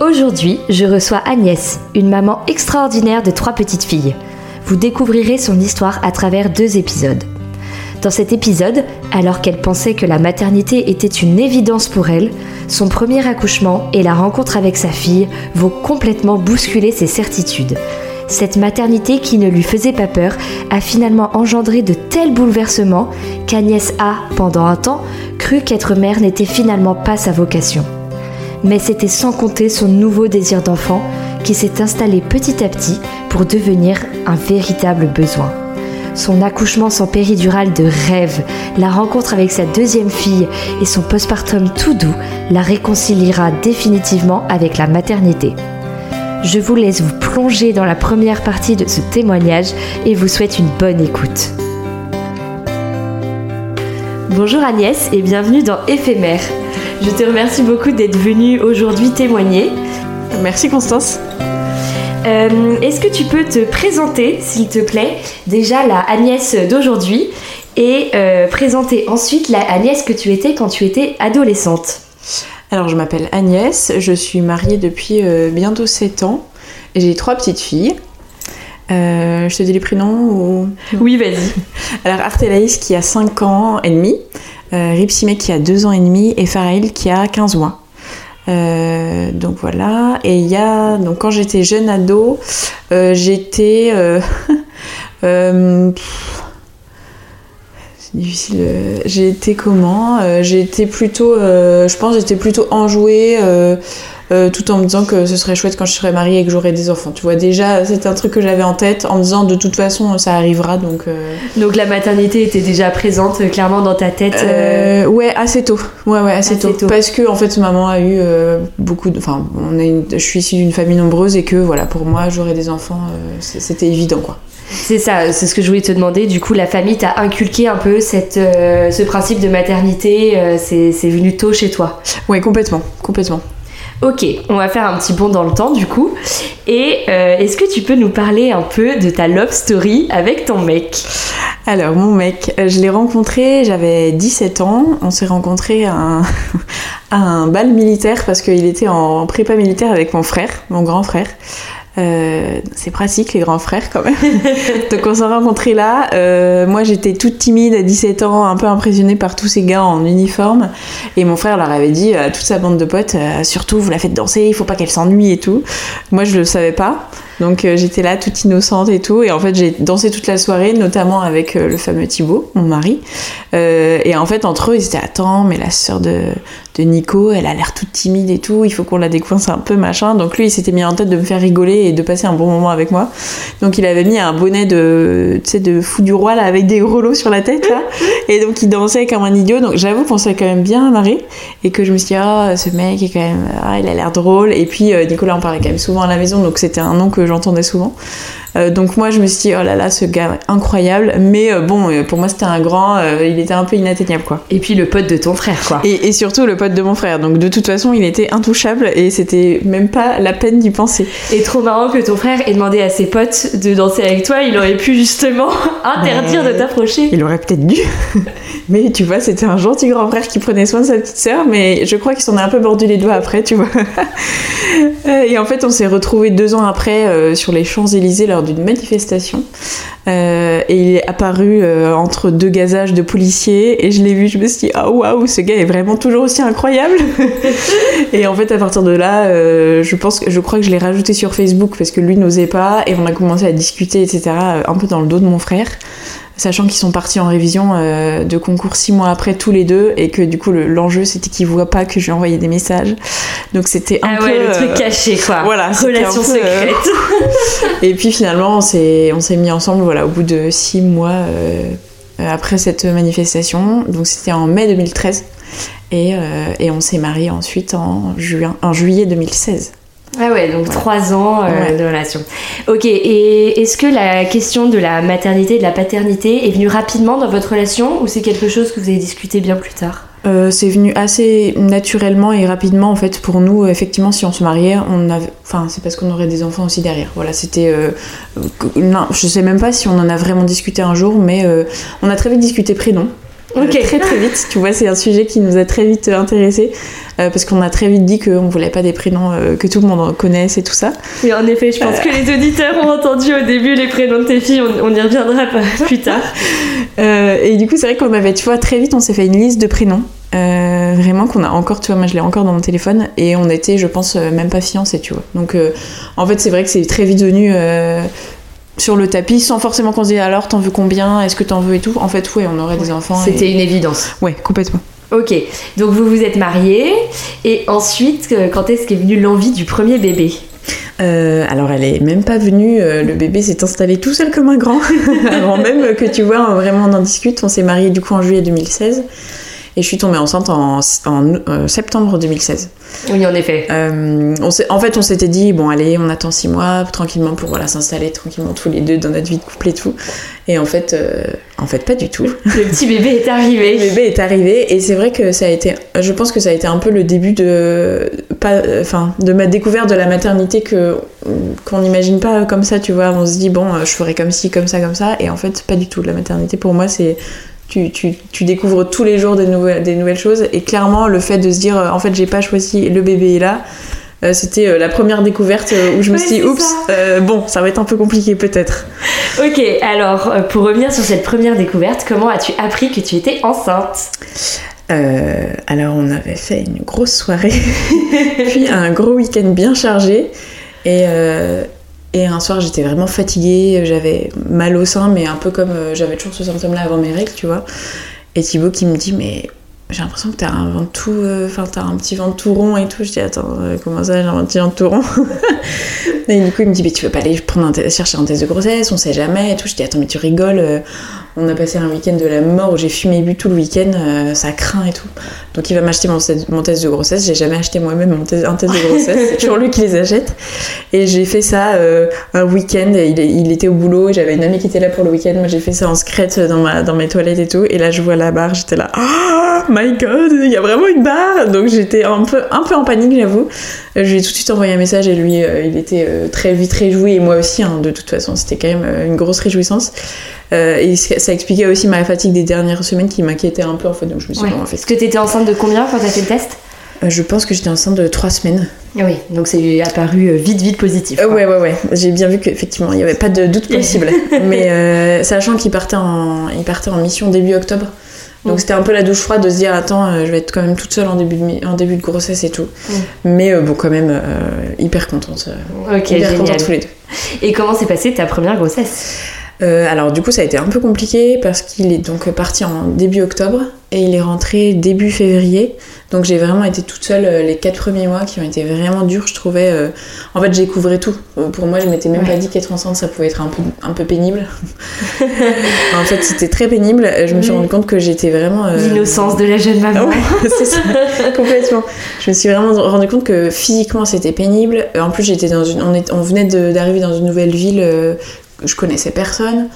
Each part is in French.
Aujourd'hui, je reçois Agnès, une maman extraordinaire de trois petites filles. Vous découvrirez son histoire à travers deux épisodes. Dans cet épisode, alors qu'elle pensait que la maternité était une évidence pour elle, son premier accouchement et la rencontre avec sa fille vont complètement bousculer ses certitudes. Cette maternité qui ne lui faisait pas peur a finalement engendré de tels bouleversements qu'Agnès a, pendant un temps, cru qu'être mère n'était finalement pas sa vocation. Mais c'était sans compter son nouveau désir d'enfant qui s'est installé petit à petit pour devenir un véritable besoin. Son accouchement sans péridurale de rêve, la rencontre avec sa deuxième fille et son postpartum tout doux la réconciliera définitivement avec la maternité. Je vous laisse vous plonger dans la première partie de ce témoignage et vous souhaite une bonne écoute. Bonjour Agnès et bienvenue dans Éphémère. Je te remercie beaucoup d'être venue aujourd'hui témoigner. Merci Constance. Euh, Est-ce que tu peux te présenter, s'il te plaît, déjà la Agnès d'aujourd'hui et euh, présenter ensuite la Agnès que tu étais quand tu étais adolescente? Alors je m'appelle Agnès, je suis mariée depuis euh, bientôt 7 ans et j'ai trois petites filles. Euh, je te dis les prénoms ou... Oui, vas-y. Alors Artélaïs qui a 5 ans et demi, euh, Ripsime qui a 2 ans et demi et Faraïl qui a 15 mois. Euh, donc voilà, et il y a, donc quand j'étais jeune ado, euh, j'étais... euh, euh, pff, c'est difficile. euh, J'ai été comment Euh, J'ai été plutôt, euh, je pense, j'étais plutôt enjouée, euh, euh, tout en me disant que ce serait chouette quand je serais mariée et que j'aurais des enfants. Tu vois, déjà, c'était un truc que j'avais en tête, en me disant de toute façon, ça arrivera, donc. Donc la maternité était déjà présente clairement dans ta tête. ouais, assez tôt. Ouais, ouais, assez, Assez tôt. tôt. Parce que en fait, maman a eu beaucoup de. Enfin, on une- je suis issue d'une famille nombreuse et que voilà, pour moi, j'aurais des enfants, c'était évident, quoi. C'est ça, c'est ce que je voulais te demander. Du coup, la famille t'a inculqué un peu cette, euh, ce principe de maternité. euh, c'est c'est venu tôt chez toi. Ouais, complètement, complètement. Ok, on va faire un petit bond dans le temps du coup. Et euh, est-ce que tu peux nous parler un peu de ta love story avec ton mec? Alors, mon mec, je l'ai rencontré, j'avais 17 ans. On s'est rencontré à un, à un bal militaire parce qu'il était en prépa militaire avec mon frère, mon grand frère. Euh, c'est pratique les grands frères quand même. Donc on s'est rencontrés là. Euh, moi j'étais toute timide à 17 ans, un peu impressionnée par tous ces gars en uniforme. Et mon frère leur avait dit à toute sa bande de potes, euh, surtout vous la faites danser, il faut pas qu'elle s'ennuie et tout. Moi je le savais pas. Donc euh, j'étais là toute innocente et tout. Et en fait j'ai dansé toute la soirée, notamment avec euh, le fameux Thibaut, mon mari. Euh, et en fait entre eux ils étaient attends mais la sœur de, de Nico elle a l'air toute timide et tout, il faut qu'on la décoince un peu machin. Donc lui il s'était mis en tête de me faire rigoler et de passer un bon moment avec moi. Donc il avait mis un bonnet de, de fou du roi là avec des lots sur la tête là. Et donc il dansait comme un idiot. Donc j'avoue qu'on s'est quand même bien marré et que je me suis dit ah ce mec est quand même, ah, il a l'air drôle. Et puis Nicolas en parlait quand même souvent à la maison donc c'était un nom que j'entendais souvent. Euh, donc moi je me suis dit oh là là ce gars incroyable, mais euh, bon euh, pour moi c'était un grand, il était un peu inatteignable quoi. Et puis le pote de ton frère, quoi. Et, et surtout le pote de mon frère, donc de toute façon il était intouchable et c'était même pas la peine d'y penser. Et trop marrant que ton frère ait demandé à ses potes de danser avec toi. Il aurait pu justement interdire de t'approcher. Il aurait peut-être dû, mais tu vois c'était un gentil grand frère qui prenait soin de sa petite sœur, mais je crois qu'il s'en a un peu mordu les doigts après, tu vois. Et en fait on s'est retrouvés deux ans après euh, sur les Champs-Élysées lors d'une manifestation. Euh, et il est apparu euh, entre deux gazages de policiers et je l'ai vu, je me suis dit ah waouh ce gars est vraiment toujours aussi incroyable. et en fait à partir de là, euh, je pense je crois que je l'ai rajouté sur Facebook parce que lui n'osait pas et on a commencé à discuter etc. un peu dans le dos de mon frère. Sachant qu'ils sont partis en révision euh, de concours six mois après tous les deux et que du coup le- l'enjeu c'était qu'ils voient pas que je lui envoyais des messages. Donc c'était un Ah peu ouais, le euh, truc caché, quoi. voilà, Relation euh, secrète. et puis finalement, on s'est, on s'est mis ensemble voilà, au bout de six mois après cette manifestation. Donc c'était en mai 2013. Et, et on s'est mariés ensuite en, juin, en juillet 2016. Ah ouais, donc trois ans euh, Ouais. de relation. Ok, et est-ce que la question de la maternité et de la paternité est venue rapidement dans votre relation ou c'est quelque chose que vous avez discuté bien plus tard? Euh, c'est venu assez naturellement et rapidement en fait pour nous. Effectivement, si on se mariait, on avait, enfin c'est parce qu'on aurait des enfants aussi derrière. Voilà, c'était, euh, non, je sais même pas si on en a vraiment discuté un jour, mais euh, on a très vite discuté prénom. Euh, Ok. très très vite, tu vois, c'est un sujet qui nous a très vite intéressés euh, parce qu'on a très vite dit qu'on voulait pas des prénoms euh, que tout le monde connaisse et tout ça. Oui, en effet, je pense que les auditeurs ont entendu au début les prénoms de tes filles, on, on y reviendra pas plus tard. Euh, et du coup, c'est vrai qu'on avait, tu vois, très vite, on s'est fait une liste de prénoms. Euh, vraiment qu'on a encore, tu vois, moi je l'ai encore dans mon téléphone et on était, je pense, euh, même pas fiancés, tu vois. Donc, euh, en fait, c'est vrai que c'est très vite venu euh, sur le tapis sans forcément qu'on se dise alors t'en veux combien, est-ce que t'en veux et tout. En fait, ouais, on aurait des enfants. et- C'était une évidence. Ouais, complètement. Ok, donc vous vous êtes mariés et ensuite, euh, quand est-ce qu'est venue l'envie du premier bébé? Euh, alors, elle est même pas venue, euh, le bébé s'est installé tout seul comme un grand. Avant même que tu vois, vraiment on en discute. On s'est mariés du coup en juillet 2016 et je suis tombée enceinte en, en, euh, septembre 2016. Oui, en effet. Euh, on en fait, on s'était dit, bon, allez, on attend six mois tranquillement pour voilà, s'installer tranquillement tous les deux dans notre vie de couple et tout. Et en fait, euh, en fait, pas du tout. Le petit bébé est Le arrivé. bébé est arrivé et c'est vrai que ça a été, je pense que ça a été un peu le début de, pas, enfin, de ma découverte de la maternité que qu'on n'imagine pas comme ça, tu vois. On se dit bon, je ferai comme ci, comme ça, comme ça, et en fait, pas du tout. La maternité pour moi, c'est tu, tu, tu découvres tous les jours des nouvelles, des nouvelles choses et clairement le fait de se dire euh, en fait j'ai pas choisi le bébé est là euh, c'était euh, la première découverte euh, où je me Ouais, suis dit oups ça. bon ça va être un peu compliqué peut-être Ok, alors pour revenir sur cette première découverte, comment as-tu appris que tu étais enceinte? Alors on avait fait une grosse soirée, puis un gros week-end bien chargé. Et, et un soir j'étais vraiment fatiguée, j'avais mal au sein, mais un peu comme euh, j'avais toujours ce symptôme-là avant mes règles, tu vois. Et Thibaut qui me dit mais j'ai l'impression que t'as un ventoux, euh, enfin t'as un petit ventoux rond et tout. Je dis attends euh, comment ça j'ai un petit ventoux rond? Et du coup il me dit mais tu veux pas aller prendre un chercher un test de grossesse, on sait jamais et tout. Je dis attends mais tu rigoles. On a passé un week-end de la mort où j'ai fumé et bu tout le week-end, euh, ça craint et tout. Donc il va m'acheter mon, test- mon test de grossesse. J'ai jamais acheté moi-même mon test- un test de grossesse. C'est toujours lui qui les achète. Et j'ai fait ça euh, un week-end. Il, était au boulot. J'avais une amie qui était là pour le week-end. Moi j'ai fait ça en secrète dans, ma, dans mes toilettes et tout. Et là je vois la barre. J'étais là. Oh my god, il y a vraiment une barre. Donc j'étais un peu, un peu en panique, j'avoue. Je lui ai tout de suite envoyé un message et lui, euh, il était très vite réjoui. Et moi aussi, hein, de toute façon, c'était quand même une grosse réjouissance. Euh, et ça expliquait aussi ma fatigue des dernières semaines qui m'inquiétait un peu en fait. Donc je me suis Ouais. en fait, Est-ce que t'étais enceinte de combien quand t'as fait le test? Euh, je pense que j'étais enceinte de trois semaines. Ah Oui, donc c'est apparu euh, vite, vite positif. Euh, ouais, ouais, ouais. J'ai bien vu qu'effectivement, il n'y avait pas de doute possible. Mais sachant qu'il partait, en, il partait en mission début octobre. Donc Mm. c'était un peu la douche froide de se dire, attends, euh, je vais être quand même toute seule en début de, en début de grossesse et tout. Mm. Mais euh, bon, quand même, euh, hyper contente. Ok, hyper génial. contente tous les deux. Et comment s'est passée ta première grossesse? Euh, alors du coup ça a été un peu compliqué parce qu'il est donc parti en début octobre et il est rentré début février. Donc j'ai vraiment été toute seule euh, les quatre premiers mois qui ont été vraiment durs je trouvais. euh, En fait j'ai couvrais tout. Pour moi je m'étais même Ouais. pas dit qu'être enceinte ça pouvait être un peu, un peu pénible. en fait c'était très pénible. Je me suis rendu compte que j'étais vraiment... euh, L'innocence de la jeune maman. ouais, c'est ça, complètement. Je me suis vraiment rendu compte que physiquement c'était pénible. En plus, j'étais dans une, on, est- on venait d'arriver dans une nouvelle ville je connaissais personne.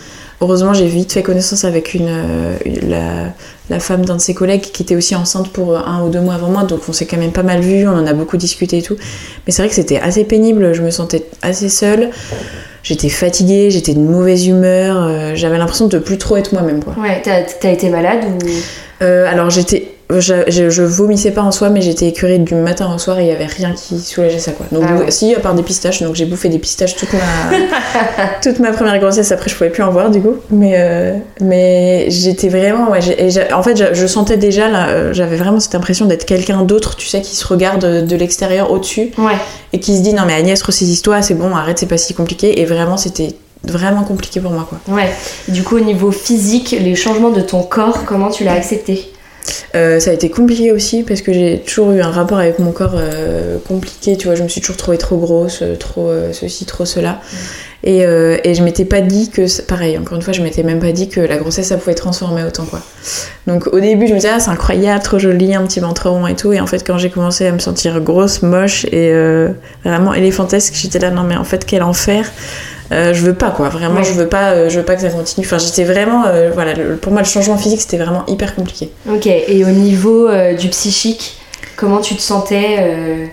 Heureusement, j'ai vite fait connaissance avec une, euh, la, la femme d'un de ses collègues qui était aussi enceinte pour un ou deux mois avant moi, donc on s'est quand même pas mal vu, on en a beaucoup discuté et tout. Mais c'est vrai que c'était assez pénible, je me sentais assez seule. J'étais fatiguée, j'étais de mauvaise humeur, euh, j'avais l'impression de plus trop être moi-même. Quoi. Ouais, t'as t'as été malade ou? Euh, alors j'étais, je, je, je vomissais pas en soi, mais j'étais écœurée du matin au soir et il y avait rien qui soulageait ça quoi. Donc Ah ouais. si à part des pistaches, donc j'ai bouffé des pistaches toute ma toute ma première grossesse. Après je pouvais plus en voir du coup, mais euh, mais j'étais vraiment ouais. et en fait je, sentais déjà là, euh, j'avais vraiment cette impression d'être quelqu'un d'autre, tu sais, qui se regarde de, de l'extérieur au-dessus Ouais. et qui se dit non mais Agnès ressaisis-toi, c'est bon, arrête, c'est pas si compliqué. Et vraiment c'était vraiment compliqué pour moi quoi. Ouais. Du coup, au niveau physique, les changements de ton corps, comment tu l'as accepté? Euh, ça a été compliqué aussi parce que j'ai toujours eu un rapport avec mon corps euh, compliqué, tu vois, je me suis toujours trouvée trop grosse, euh, trop euh, ceci, trop cela. Et, euh, et je m'étais pas dit que, pareil, encore une fois, je m'étais même pas dit que la grossesse ça pouvait transformer autant quoi. Donc au début je me disais, ah c'est incroyable, trop joli, un petit ventre rond et tout. Et en fait, quand j'ai commencé à me sentir grosse, moche et vraiment éléphantesque, j'étais là, non mais en fait, quel enfer. Euh, je veux pas quoi, vraiment Ouais. je veux pas, euh, je veux pas que ça continue. Enfin j'étais vraiment, euh, voilà, le- pour moi le changement physique c'était vraiment hyper compliqué. Ok. Et au niveau du psychique, comment tu te sentais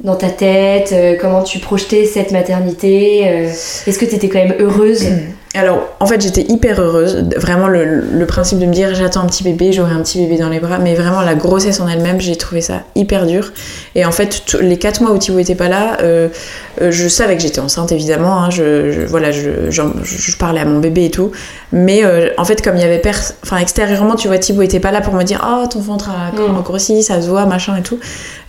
dans ta tête Comment tu projetais cette maternité Est-ce que tu étais quand même heureuse Alors, en fait, j'étais hyper heureuse. Vraiment, le, le principe de me dire j'attends un petit bébé, j'aurai un petit bébé dans les bras, mais vraiment la grossesse en elle-même, j'ai trouvé ça hyper dur. Et en fait, les 4 mois où Thibaut était pas là, euh, euh, je savais que j'étais enceinte évidemment. hein, je, je- voilà, je, parlais à mon bébé et tout. Mais euh, en fait, comme il y avait pers- enfin extérieurement, tu vois, Thibaut était pas là pour me dire oh ton ventre a Mm. grossi, ça se voit, machin et tout.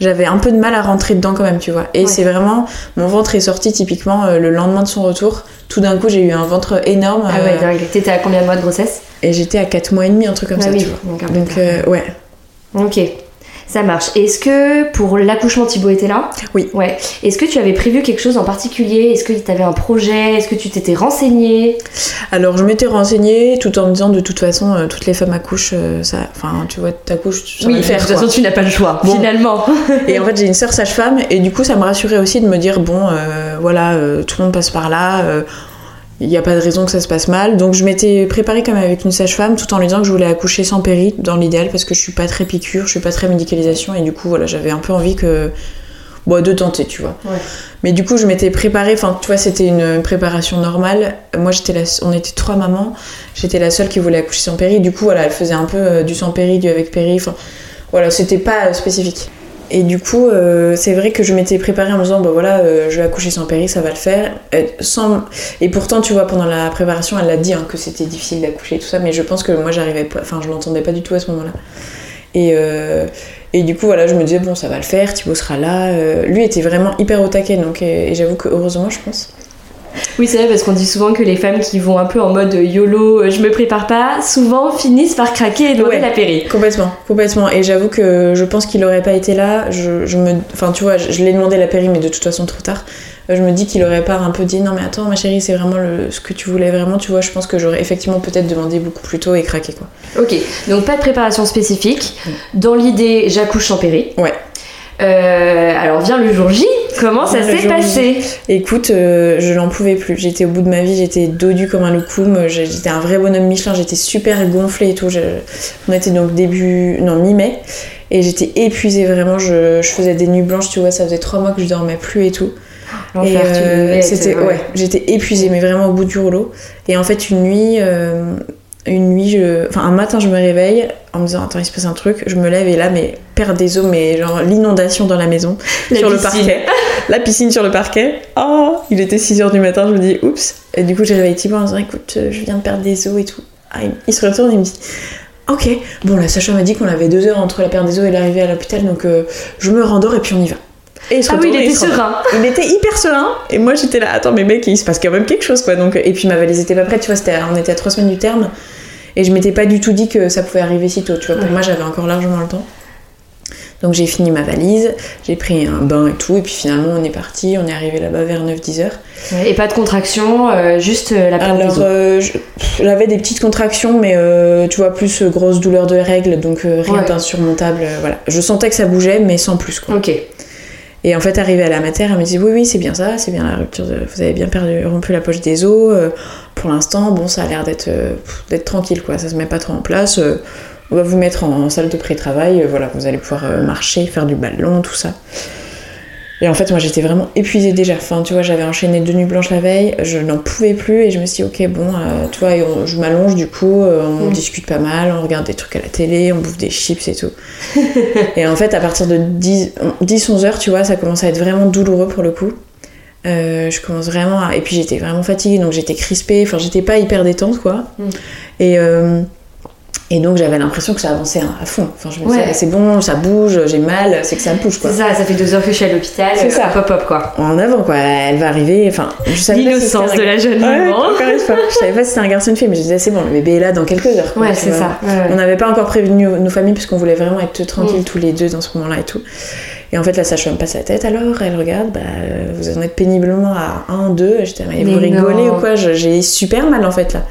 J'avais un peu de mal à rentrer dedans quand même, tu vois. Et Ouais. c'est vraiment mon ventre est sorti typiquement le lendemain de son retour. Tout d'un coup, j'ai eu un ventre énorme. Ah ouais, euh, dingue. T'étais à combien de mois de grossesse et j'étais à 4 mois et demi, un truc comme Ah ça, oui, tu vois. donc euh, ouais. Ok, ça marche. Est-ce que pour l'accouchement, Thibaut était là? Oui. Ouais. Est-ce que tu avais prévu quelque chose en particulier? Est-ce que tu avais un projet? Est-ce que tu t'étais renseignée Alors, je m'étais renseignée tout en me disant de toute façon, euh, toutes les femmes accouchent, euh, ça. Enfin, tu vois, t'accouches, ça va le faire. quoi. tu n'as pas le choix, Bon. finalement. Et en fait, j'ai une sœur sage-femme, et du coup, ça me rassurait aussi de me dire bon, euh, voilà, tout le monde passe par là. Il n'y a pas de raison que ça se passe mal. Donc je m'étais préparée quand même avec une sage-femme tout en lui disant que je voulais accoucher sans péri dans l'idéal parce que je suis pas très piqûre, je suis pas très médicalisation et du coup voilà j'avais un peu envie que bon, de tenter tu vois. Ouais. Mais du coup je m'étais préparée, enfin tu vois c'était une préparation normale. Moi j'étais la, on était trois mamans, j'étais la seule qui voulait accoucher sans péri. Du coup voilà elle faisait un peu euh, du sans péri, du avec péri. Enfin voilà c'était pas euh, spécifique. Et du coup, euh, c'est vrai que je m'étais préparée en me disant, bah voilà, euh, je vais accoucher sans péri, ça va le faire. Euh. Et pourtant, tu vois, pendant la préparation, elle a dit hein, que c'était difficile d'accoucher et tout ça, mais je pense que moi, j'arrivais pas, enfin, je l'entendais pas du tout à ce moment-là. Et, du coup, voilà, je me disais, bon, ça va le faire, Thibaut sera là. Lui était vraiment hyper au taquet, donc, et j'avoue que heureusement, je pense. Oui, c'est vrai, parce qu'on dit souvent que les femmes qui vont un peu en mode YOLO, euh, je me prépare pas, souvent finissent par craquer et demander Ouais. la péri. Complètement, complètement. Et j'avoue que je pense qu'il aurait pas été là. Je, je me, enfin, tu vois, je, je l'ai demandé la péri, mais de toute façon trop tard. Euh, Je me dis qu'il aurait pas un peu dit non mais attends ma chérie c'est vraiment le, ce que tu voulais vraiment tu vois je pense que j'aurais effectivement peut-être demandé beaucoup plus tôt et craqué quoi. Ok, donc pas de préparation spécifique. Dans l'idée, j'accouche sans péri. Ouais. Euh, alors vient le jour J, comment ça s'est passé Écoute, euh, je n'en pouvais plus. J'étais au bout de ma vie, j'étais dodue comme un loukoum. J'étais un vrai bonhomme Michelin, j'étais super gonflée et tout. Je- On était donc début, non mi-mai, et j'étais épuisée vraiment. Je... je faisais des nuits blanches, tu vois. Ça faisait trois mois que je dormais plus et tout. Et euh, c'était ouais. ouais, j'étais épuisée mais vraiment au bout du rouleau. Et en fait une nuit, euh, une nuit, je... enfin un matin je me réveille en me disant attends il se passe un truc, je me lève et là mais perte des eaux mais genre l'inondation dans la maison La sur le parquet, la piscine sur le parquet. Oh il était 6h du matin, je me dis oups. Et du coup j'ai réveillé Thibaut en disant écoute euh, je viens de perdre des eaux et tout. Ah, il, se retourne et il me dit ok bon la sage m'a dit qu'on avait deux heures entre la perte des eaux et l'arrivée à l'hôpital donc euh, je me rendors et puis on y va. Et il se Ah oui, il était rendort. serein. Il était hyper serein et moi j'étais là attends mais mec il se passe quand même quelque chose quoi donc et puis ma valise était pas prête tu vois on était à trois semaines du terme et je m'étais pas du tout dit que ça pouvait arriver si tôt tu vois pour Ouais. moi j'avais encore largement le temps donc j'ai fini ma valise j'ai pris un bain et tout et puis finalement on est parti on est arrivé là-bas vers 9-10 heures Ouais, Et pas de contraction, euh, juste euh, la perte alors euh, j'avais des petites contractions mais euh, tu vois plus grosse douleur de règles donc rien Ouais. d'insurmontable voilà je sentais que ça bougeait mais sans plus quoi Ok. Et en fait, arrivée à la mater, elle me dit oui, oui, c'est bien ça, c'est bien la rupture, vous avez bien perdu, rompu la poche des os. euh, pour l'instant, bon, ça a l'air d'être euh, d'être tranquille, quoi. Ça se met pas trop en place. euh, on va vous mettre en, salle de pré-travail, voilà, vous allez pouvoir marcher, faire du ballon, tout ça. Et en fait, moi, j'étais vraiment épuisée déjà. Enfin, tu vois, j'avais enchaîné deux nuits blanches la veille, je n'en pouvais plus et je me suis dit, ok, bon, euh, tu vois, et on- je m'allonge du coup, euh, on Mm. discute pas mal, on regarde des trucs à la télé, on bouffe des chips et tout. et en fait, à partir de 10-11 heures, tu vois, ça commence à être vraiment douloureux pour le coup. Euh, je commence vraiment à... Et puis j'étais vraiment fatiguée, donc j'étais crispée, enfin, j'étais pas hyper détente, quoi. Mm. Et. Euh, et donc j'avais l'impression que ça avançait à à fond. Enfin, je me disais, Ouais. ah, c'est bon, ça bouge, j'ai mal, c'est que ça bouge quoi. C'est ça, ça fait deux heures que je suis à l'hôpital. C'est ça. Hop, hop, hop, quoi. En avant quoi, elle va arriver. Enfin, je savais pas si L'innocence c'était de un- la jeune maman. Je savais pas si c'était un garçon ou une fille, mais je disais c'est bon, le bébé est là dans quelques heures. quoi, Ouais, c'est ça. Ouais. On n'avait pas encore prévenu nos familles parce qu'on voulait vraiment être tranquilles Mm. tous les deux dans ce moment-là et tout. Et en fait, la sage-femme passe la tête alors, elle regarde, bah, euh, vous en êtes péniblement à 1, 2. J'étais, mais, Mais vous rigolez non. ou quoi? J'ai super mal en fait là.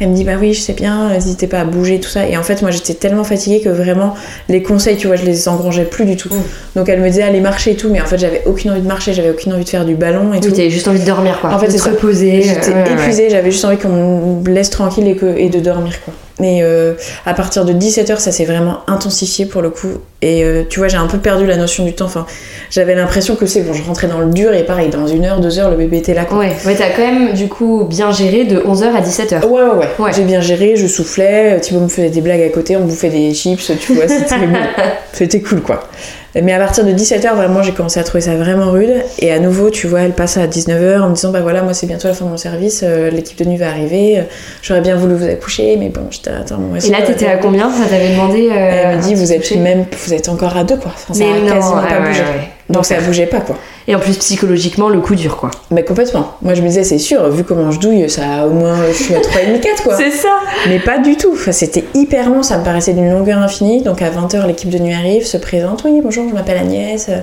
Elle me dit, bah oui, je sais bien, n'hésitez pas à bouger, tout ça. Et en fait, moi j'étais tellement fatiguée que vraiment, les conseils, tu vois, je les engrangeais plus du tout. Donc elle me disait, allez marcher et tout, mais en fait, j'avais aucune envie de marcher, j'avais aucune envie de faire du ballon et Oui, tout. t'avais juste envie de dormir, quoi. En fait, de te reposer. J'étais ouais, ouais. épuisée, j'avais juste envie qu'on me laisse tranquille et, que, et de dormir quoi. Mais euh, à partir de 17h, ça s'est vraiment intensifié pour le coup. Et euh, tu vois, j'ai un peu perdu la notion du temps. Enfin, j'avais l'impression que c'est bon, je rentrais dans le dur et pareil, dans une heure, deux heures, le bébé était là quoi. Ouais, ouais, t'as quand même du coup bien géré de 11h à 17h. Ouais, ouais, ouais. Ouais. J'ai bien géré, je soufflais, Thibaut me faisait des blagues à côté, on bouffait des chips, tu vois, c'était c'était cool quoi. Mais à partir de 17h, vraiment, j'ai commencé à trouver ça vraiment rude. Et à nouveau, tu vois, elle passe à 19h en me disant Bah voilà, moi c'est bientôt la fin de mon service, euh, l'équipe de nuit va arriver, euh, j'aurais bien voulu vous accoucher, mais bon, j'étais attends, moi Et là, t'étais à combien? Ça t'avait demandé. euh, Elle me dit Vous êtes même, vous êtes encore à deux quoi. Enfin, ça Mais a non, quasiment pas ouais, bougé. ouais. Donc ça bougeait pas quoi. Et en plus, psychologiquement, le coup dur, quoi. Mais complètement. Moi je me disais C'est sûr, vu comment je douille, ça a au moins, je suis à 3,5 4 quoi. C'est ça Mais pas du tout. Enfin, c'était hyper long, ça me paraissait d'une longueur infinie. Donc à 20h, l'équipe de nuit arrive, se présente. Oui, bonjour, je m'appelle Agnès. Euh,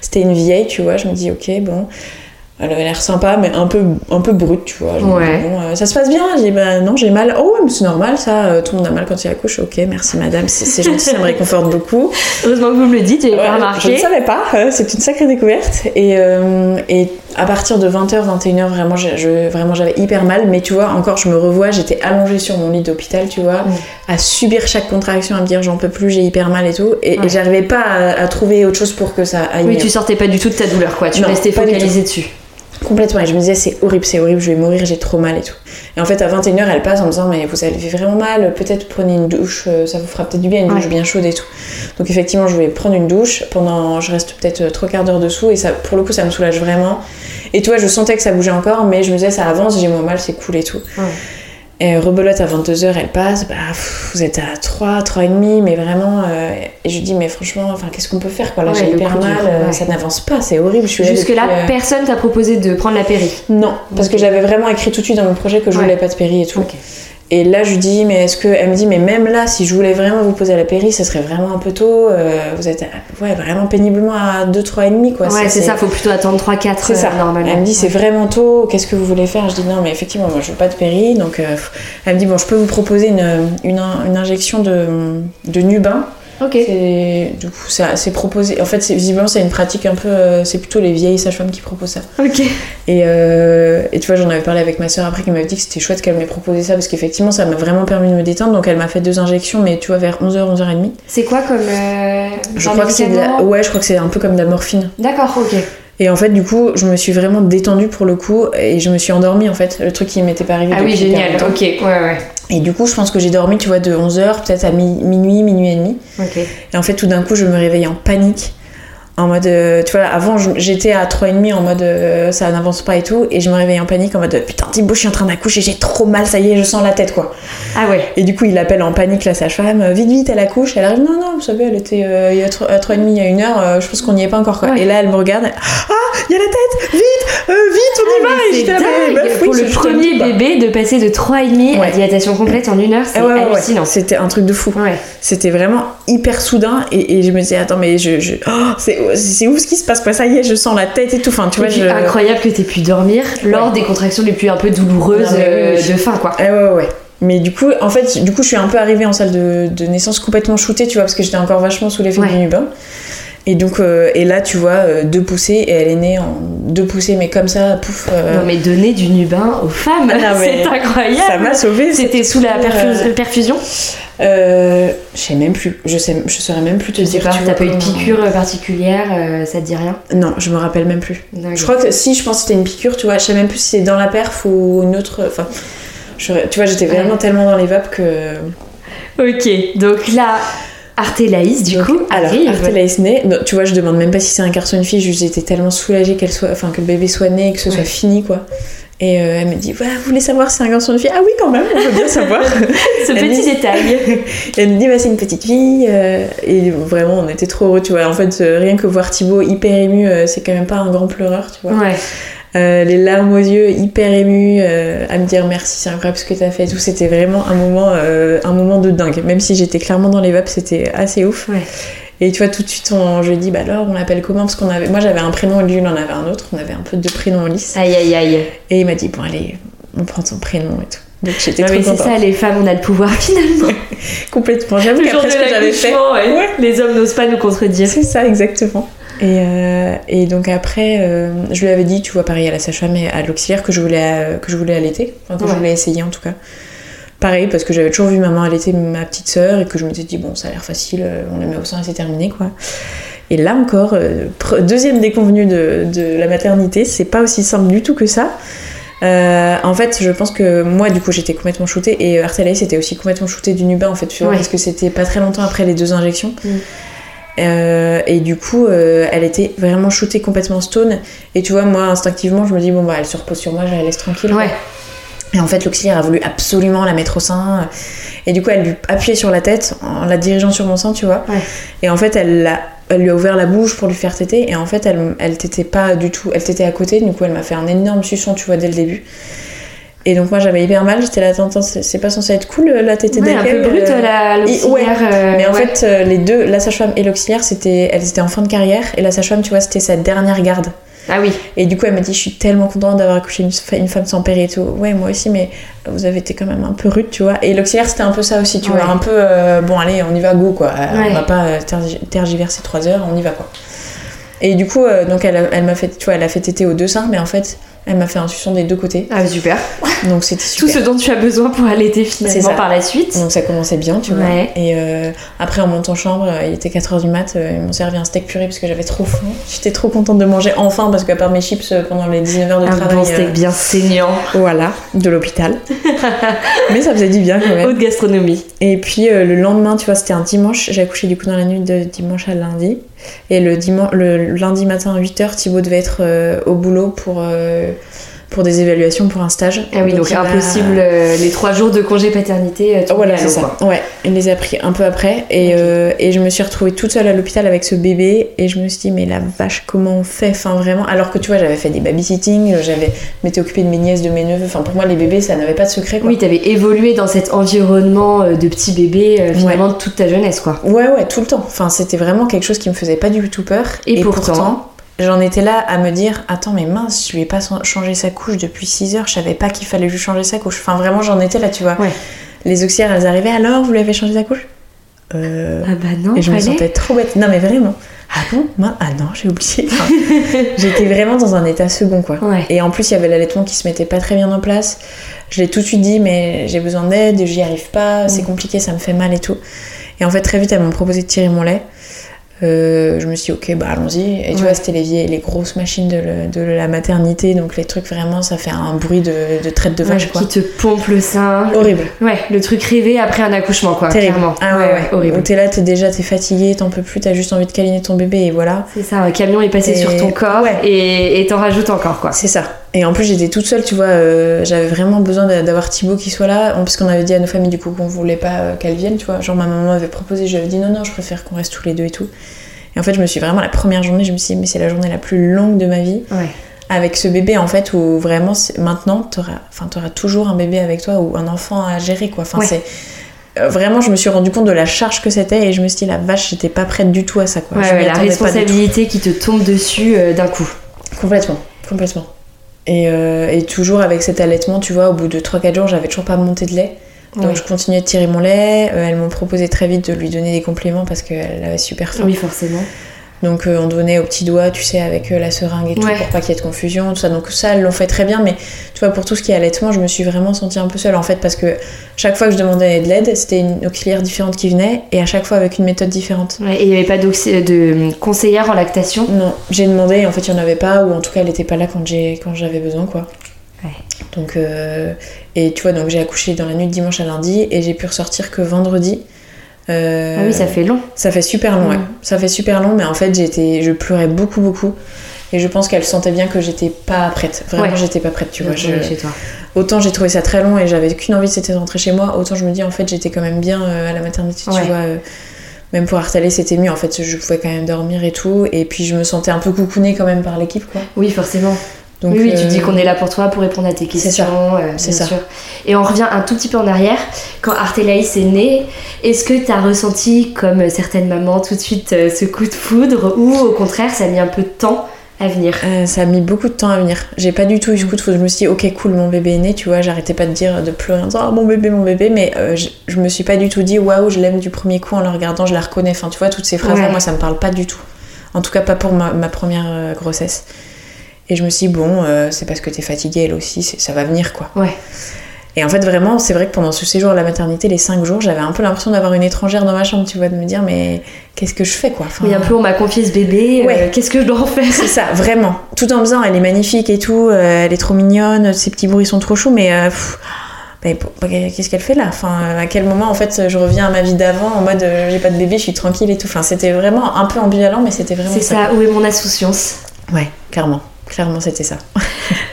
C'était une vieille, tu vois. Je me dis, ok, bon. Elle avait l'air sympa, mais un peu, un peu brute, tu vois. Ouais. bon, euh, ça se passe bien Je dis, bah non, j'ai mal. Oh, mais c'est normal, ça. euh, Tout le monde a mal quand il accouche. Ok, merci madame, c'est gentil, ça me réconforte beaucoup. Heureusement que vous me le dites, j'avais Ouais, pas je ne remarqué. savais pas, euh, c'est une sacrée découverte. Et, et à partir de 20h, 21h, vraiment, j'ai- je, vraiment j'avais hyper mal. Mais tu vois, encore, je me revois, j'étais allongée sur mon lit d'hôpital, tu vois, Mm. à subir chaque contraction, à me dire j'en peux plus, j'ai hyper mal et tout. Et, et Ouais. j'arrivais pas à, à trouver autre chose pour que ça aille Oui, mieux. tu sortais pas du tout de ta douleur, quoi. Tu Non, restais focalisée dessus. Complètement. Et je me disais, c'est horrible, c'est horrible, je vais mourir, j'ai trop mal et tout. Et en fait, à 21h, elle passe en me disant, mais vous avez vraiment mal, peut-être prenez une douche, euh, ça vous fera peut-être du bien, une douche bien chaude et tout. Donc effectivement, je voulais prendre une douche. Pendant, je reste peut-être euh, trois quarts d'heure dessous et ça, pour le coup, ça me soulage vraiment. Et tu vois, je sentais que ça bougeait encore, mais je me disais, ça avance, j'ai moins mal, c'est cool et tout. Ouais. Et rebelote à 22h, elle passe, bah, pff, vous êtes à 3, 3,5, mais vraiment. euh, et je lui dis, mais franchement, enfin, qu'est-ce qu'on peut faire quoi? Là, Ouais, j'ai hyper dur, mal, euh, ouais. ça n'avance pas, c'est horrible. Jusque-là, euh, personne t'a proposé de prendre la péri? non, parce que j'avais vraiment écrit tout de suite dans mon projet que je Ouais. voulais pas de péri et tout. Et là, je lui dis, mais est-ce que. Elle me dit, mais même là, si je voulais vraiment vous poser la péri, ça serait vraiment un peu tôt. euh, vous êtes à- ouais, vraiment péniblement à 2, 3 et demi, quoi. Ouais, c'est ça, faut plutôt attendre 3-4 C'est ça. normalement. Elle me dit, c'est vraiment tôt, qu'est-ce que vous voulez faire? Je dis, non, mais effectivement, moi, je veux pas de péri. Donc, euh, elle me dit, bon, je peux vous proposer une, une, une injection de, de Nubin. Ok. C'est- Du coup, c'est proposé. En fait, visiblement, c'est une pratique un peu. euh, c'est plutôt les vieilles sages-femmes qui proposent ça. Ok. Et, euh, et tu vois, j'en avais parlé avec ma soeur après qui m'avait dit que c'était chouette qu'elle m'ait proposé ça parce qu'effectivement, ça m'a vraiment permis de me détendre. Donc, elle m'a fait deux injections, mais tu vois, vers 11h, 11h30. C'est quoi comme. euh, Je crois que la... Ouais, je crois que c'est un peu comme de la morphine. D'accord, ok. Et en fait, du coup, je me suis vraiment détendue pour le coup et je me suis endormie en fait. Le truc qui m'était pas arrivé Ah oui, génial. Ok, ouais, ouais. Et du coup, je pense que j'ai dormi, tu vois, de 11h peut-être à mi- minuit, minuit et demi. Et en fait, tout d'un coup, je me réveille en panique. En mode, euh, tu vois, avant j'étais à 3,5 en mode euh, ça n'avance pas et tout, et je me réveille en panique en mode putain, Thibaut, je suis en train d'accoucher, j'ai trop mal, ça y est, je sens la tête quoi. Ah ouais. Et du coup, il appelle en panique la sage-femme, euh, vite, vite, elle accouche. Elle arrive, non, non, vous savez, elle était euh, il y a 3, à 3,5 il y a une heure, je pense qu'on n'y est pas encore quoi. Ouais. Et là, elle me regarde, ah, il y a la tête, vite, vite, on y va. Ah, mais Et là, mais dingue meuf, oui, Pour je- le premier bah. bébé, de passer de 3,5 à Ouais. dilatation complète en une heure, c'est Ah ouais, hallucinant. C'était un truc de fou. Ouais. C'était vraiment hyper soudain et, et je me disais attends mais je, je- oh, c'est c'est où ce qui se passe quoi ça y est je sens la tête et tout enfin tu vois je incroyable que t'aies pu dormir lors Ouais. des contractions les plus un peu douloureuses Non, euh, de fin, quoi. Ah ouais ouais ouais mais du coup en fait du coup je suis un peu arrivée en salle de, de naissance complètement shootée tu vois parce que j'étais encore vachement sous l'effet Ouais. du Nubin Et donc, euh, et là, tu vois, euh, deux poussées, et elle est née en deux poussées, mais comme ça, pouf. euh, Non mais donner du nubin aux femmes, c'est incroyable. ça m'a sauvée. C'était sous la perfus- perfusion? Euh, je sais même plus. Je sais, je saurais même plus te Je sais dire. pas, tu t'as pas eu de piqûre particulière, euh, ça te dit rien? Non, je me rappelle même plus. Je crois que si, je pense que c'était une piqûre, tu vois. Je sais même plus si c'est dans la perf ou une autre. Enfin, je- tu vois, j'étais vraiment Ouais. tellement dans les vapes que. Ok, donc là, Artélaïs, du Donc, coup, alors, arrive. Artélaïs naît. Non, tu vois, je demande même pas si c'est un garçon ou une fille. J'étais tellement soulagée qu'elle soit, enfin, que le bébé soit né et que ce soit fini, quoi. Et euh, elle me dit, voilà, vous voulez savoir si c'est un garçon ou une fille? Ah oui, quand même, on veut bien savoir. Ce Elle petit dit- détail. Elle me dit, bah, c'est une petite fille. euh, et vraiment, on était trop heureux, tu vois. En fait, euh, rien que voir Thibaut hyper ému, c'est quand même pas un grand pleureur, tu vois. Ouais. Euh, les larmes aux yeux, hyper ému, euh, à me dire merci, c'est incroyable ce que t'as fait et tout. C'était vraiment un moment, euh, un moment de dingue. Même si j'étais clairement dans les vapes, c'était assez ouf. Ouais. Et tu vois, tout de suite, on, je lui dis, bah alors, on l'appelle comment? Parce qu'on avait, moi j'avais un prénom et lui, il en avait un autre. On avait un peu deux prénoms en lice. Aïe aïe aïe. Et il m'a dit, bon, allez, on prend son prénom et tout. Donc j'étais Non mais c'est ça, les femmes, on a le pouvoir finalement. Complètement. J'avoue qu'après de ce que j'avais fait. ouais. Ouais. Les hommes n'osent pas nous contredire. C'est ça, exactement. Et, euh, et donc après, euh, je lui avais dit, tu vois, pareil à la sage-femme et à l'auxiliaire, que je voulais, euh, que je voulais allaiter, enfin, que je voulais essayer en tout cas. Pareil, parce que j'avais toujours vu maman allaiter ma petite sœur et que je me suis dit, bon, ça a l'air facile, euh, on la met au sein et c'est terminé, quoi. Et là encore, euh, deuxième déconvenue de, de la maternité, c'est pas aussi simple du tout que ça. Euh, en fait, je pense que moi, du coup, j'étais complètement shootée et Artelaïs était aussi complètement shootée du Nubin, en fait, tu vois, Ouais. parce que c'était pas très longtemps après les deux injections. Mm. Euh, et du coup, euh, elle était vraiment shootée complètement stone. Et tu vois, moi, instinctivement, je me dis, bon, bah, elle se repose sur moi, je la laisse tranquille. Ouais. Et en fait, l'auxiliaire a voulu absolument la mettre au sein. Et du coup, elle lui appuyait sur la tête en la dirigeant sur mon sein, tu vois. Ouais. Et en fait, elle, l'a- elle lui a ouvert la bouche pour lui faire téter. Et en fait, elle, elle t'était pas du tout. Elle t'était à côté. Du coup, elle m'a fait un énorme suçon, tu vois, dès le début. Et donc, moi, j'avais hyper mal. J'étais là, attends, c'est pas censé être cool la tétée Ouais, un d'Aquel, peu brute euh, la l'auxiliaire. ouais. euh, mais en ouais. fait, euh, les deux, la sage-femme et l'auxiliaire, c'était, elles étaient en fin de carrière. Et la sage-femme, tu vois, c'était sa dernière garde. Ah oui. Et du coup, elle m'a dit Je suis tellement contente d'avoir accouché une, femme sans père et tout. Ouais, moi aussi, mais vous avez été quand même un peu rude, tu vois. Et l'auxiliaire, c'était un peu ça aussi, tu Ouais. vois. Un peu, euh, bon, allez, on y va, go, quoi. Euh, Ouais. On va pas euh, tergi- tergiverser trois heures, on y va, quoi. Et du coup, euh, donc, elle, a- elle m'a fait, tu vois, elle a fait téter aux deux seins, mais en fait, elle m'a fait un suçon des deux côtés. Ah super. Donc, c'était Tout super. ce dont tu as besoin pour allaiter finalement par la suite. Donc ça commençait bien, tu vois. Ouais. Et euh, après, en montant en chambre, euh, il était 4h du mat, euh, ils m'ont servi un steak purée parce que j'avais trop faim. J'étais trop contente de manger enfin parce qu'à part mes chips euh, pendant les 19 heures de Un travail. bon steak euh, bien saignant. Voilà, de l'hôpital. Mais ça faisait du bien quand même. Haute gastronomie. Et puis euh, le lendemain, tu vois, c'était un dimanche. J'ai accouché du coup dans la nuit de dimanche à lundi. Et le, dimanche, le lundi matin à 8h, Thibaut devait être euh, au boulot pour, euh, pour des évaluations pour un stage. Ah oui, donc, a- impossible euh, les trois jours de congé paternité. euh, Oh, voilà, c'est ça. quoi. Ouais, il les a pris un peu après. Et, euh, et je me suis retrouvée toute seule à l'hôpital avec ce bébé. Et je me suis dit, mais la vache, comment on fait Enfin, vraiment. Alors que tu vois, j'avais fait des babysitting, j'avais m'étais occupée de mes nièces, de mes neveux. Enfin, pour moi, les bébés, ça n'avait pas de secret. Quoi. Oui, t'avais évolué dans cet environnement de petit bébé euh, finalement toute ta jeunesse quoi. Ouais, ouais, tout le temps. Enfin, c'était vraiment quelque chose qui me faisait pas du tout peur. Et pourtant- j'en étais là à me dire Attends, mais mince, je lui ai pas changé sa couche depuis 6 heures, je savais pas qu'il fallait lui changer sa couche. Enfin, vraiment, j'en étais là, tu vois. Ouais. Les auxiliaires, elles arrivaient Alors, vous lui avez changé sa couche? Euh. Ah bah non, Et je me sentais trop bête. Non, mais vraiment. Ah bon? Ah non, j'ai oublié. Enfin, J'étais vraiment dans un état second, quoi. Ouais. Et en plus, il y avait l'allaitement qui se mettait pas très bien en place. Je l'ai tout de suite dit, mais j'ai besoin d'aide, j'y arrive pas, c'est Mm. compliqué, ça me fait mal et tout. Et en fait, très vite, elles m'ont proposé de tirer mon lait. Euh, je me suis dit, ok, bah allons-y. Et tu Ouais. vois, c'était les vieilles, les grosses machines de, le- de la maternité, donc les trucs vraiment, ça fait un bruit de, de traite de Ouais, vache, quoi. qui te pompe le sein. Horrible. Ouais, le truc rêvé après un accouchement quoi, Terrible. clairement. Ah ouais, ouais. horrible. Où t'es là, t'es déjà, t'es fatigué, t'en peux plus, t'as juste envie de câliner ton bébé et voilà. C'est ça, un camion est passé Et- sur ton corps ouais. et et t'en rajoutes encore quoi. C'est ça. Et en plus, j'étais toute seule, tu vois. euh, J'avais vraiment besoin d'a- d'avoir Thibaut qui soit là. Plus, qu'on avait dit à nos familles, du coup, qu'on voulait pas euh, qu'elle vienne, tu vois. Genre, ma maman avait proposé, je lui avais dit non, non, je préfère qu'on reste tous les deux et tout. Et en fait, je me suis vraiment, la première journée, je me suis dit, mais c'est la journée la plus longue de ma vie. Ouais. Avec ce bébé, en fait, où vraiment, maintenant, t'auras t'auras toujours un bébé avec toi ou un enfant à gérer, quoi. Enfin, Ouais. c'est. euh, Vraiment, je me suis rendu compte de la charge que c'était et je me suis dit, la vache, j'étais pas prête du tout à ça, quoi. Ouais, Je ouais, m'y la responsabilité qui te tombe dessus euh, d'un coup. Complètement, complètement. Et, euh, et toujours avec cet allaitement, tu vois, au bout de 3-4 jours, j'avais toujours pas monté de lait. Donc je continuais de tirer mon lait. Euh, elles m'ont proposé très vite de lui donner des compléments parce qu'elle avait super faim. Oui, forcément. Donc euh, on donnait au petit doigt, tu sais, avec euh, la seringue et tout, pour pas qu'il y ait de confusion, tout ça. Donc ça, elles l'ont fait très bien, mais tu vois, pour tout ce qui est allaitement, je me suis vraiment sentie un peu seule en fait, parce que chaque fois que je demandais de l'aide, c'était une auxiliaire différente qui venait, et à chaque fois avec une méthode différente. Ouais, et il n'y avait pas de conseillère en lactation? Non, j'ai demandé, et en fait, il n'y en avait pas, ou en tout cas, elle n'était pas là quand j'avais besoin, quoi. Ouais. Donc, euh, et tu vois, donc j'ai accouché dans la nuit de dimanche à lundi, et j'ai pu ressortir que vendredi. Euh, Ah oui, ça fait long. Ça fait super long, ouais. Mm. Ça fait super long, mais en fait, j'étais, je pleurais beaucoup, beaucoup. Et je pense qu'elle sentait bien que j'étais pas prête. Vraiment, Ouais. j'étais pas prête, tu vois. Je- chez toi. Autant j'ai trouvé ça très long et j'avais qu'une envie, c'était de rentrer chez moi. Autant je me dis, en fait, j'étais quand même bien euh, à la maternité, Ouais. tu vois. euh, même pour Artalé, c'était mieux. En fait, je pouvais quand même dormir et tout. Et puis, je me sentais un peu coucounée quand même par l'équipe, quoi. Oui, forcément. Donc, oui, oui, tu euh, dis qu'on est là pour toi, pour répondre à tes C'est questions. ça. euh, C'est sûr. Et on revient un tout petit peu en arrière. Quand Artélaïs est née, est-ce que tu as ressenti, comme certaines mamans, tout de suite euh, ce coup de foudre ou au contraire, ça a mis un peu de temps à venir? Euh, ça a mis beaucoup de temps à venir. J'ai pas du tout eu ce coup de foudre. Je me suis dit, ok, cool, mon bébé est né, tu vois. J'arrêtais pas de dire, de pleurer en disant, ah, mon bébé, mon bébé. Mais euh, je, je me suis pas du tout dit, waouh, je l'aime du premier coup en le regardant, je la reconnais. Enfin, tu vois, toutes ces phrases-là, Ouais. moi, ça me parle pas du tout. En tout cas, pas pour ma, ma première grossesse. Et je me suis dit, bon, euh, c'est parce que t'es fatiguée, elle aussi, ça va venir, quoi. Ouais. Et en fait, vraiment, c'est vrai que pendant ce séjour à la maternité, les 5 jours, j'avais un peu l'impression d'avoir une étrangère dans ma chambre, tu vois, de me dire, mais qu'est-ce que je fais, quoi? Enfin, Oui, un peu, on m'a confié ce bébé, euh, Ouais. qu'est-ce que je dois en faire? C'est ça, vraiment. Tout en me disant, elle est magnifique et tout, euh, elle est trop mignonne, ses petits bruits sont trop choux, mais euh, pour- qu'est-ce qu'elle fait là? Enfin, à quel moment en fait je reviens à ma vie d'avant en mode j'ai pas de bébé, je suis tranquille et tout. Enfin, c'était vraiment un peu ambivalent, mais c'était vraiment C'est ça, où est mon insouciance? Ouais, clairement, clairement c'était ça.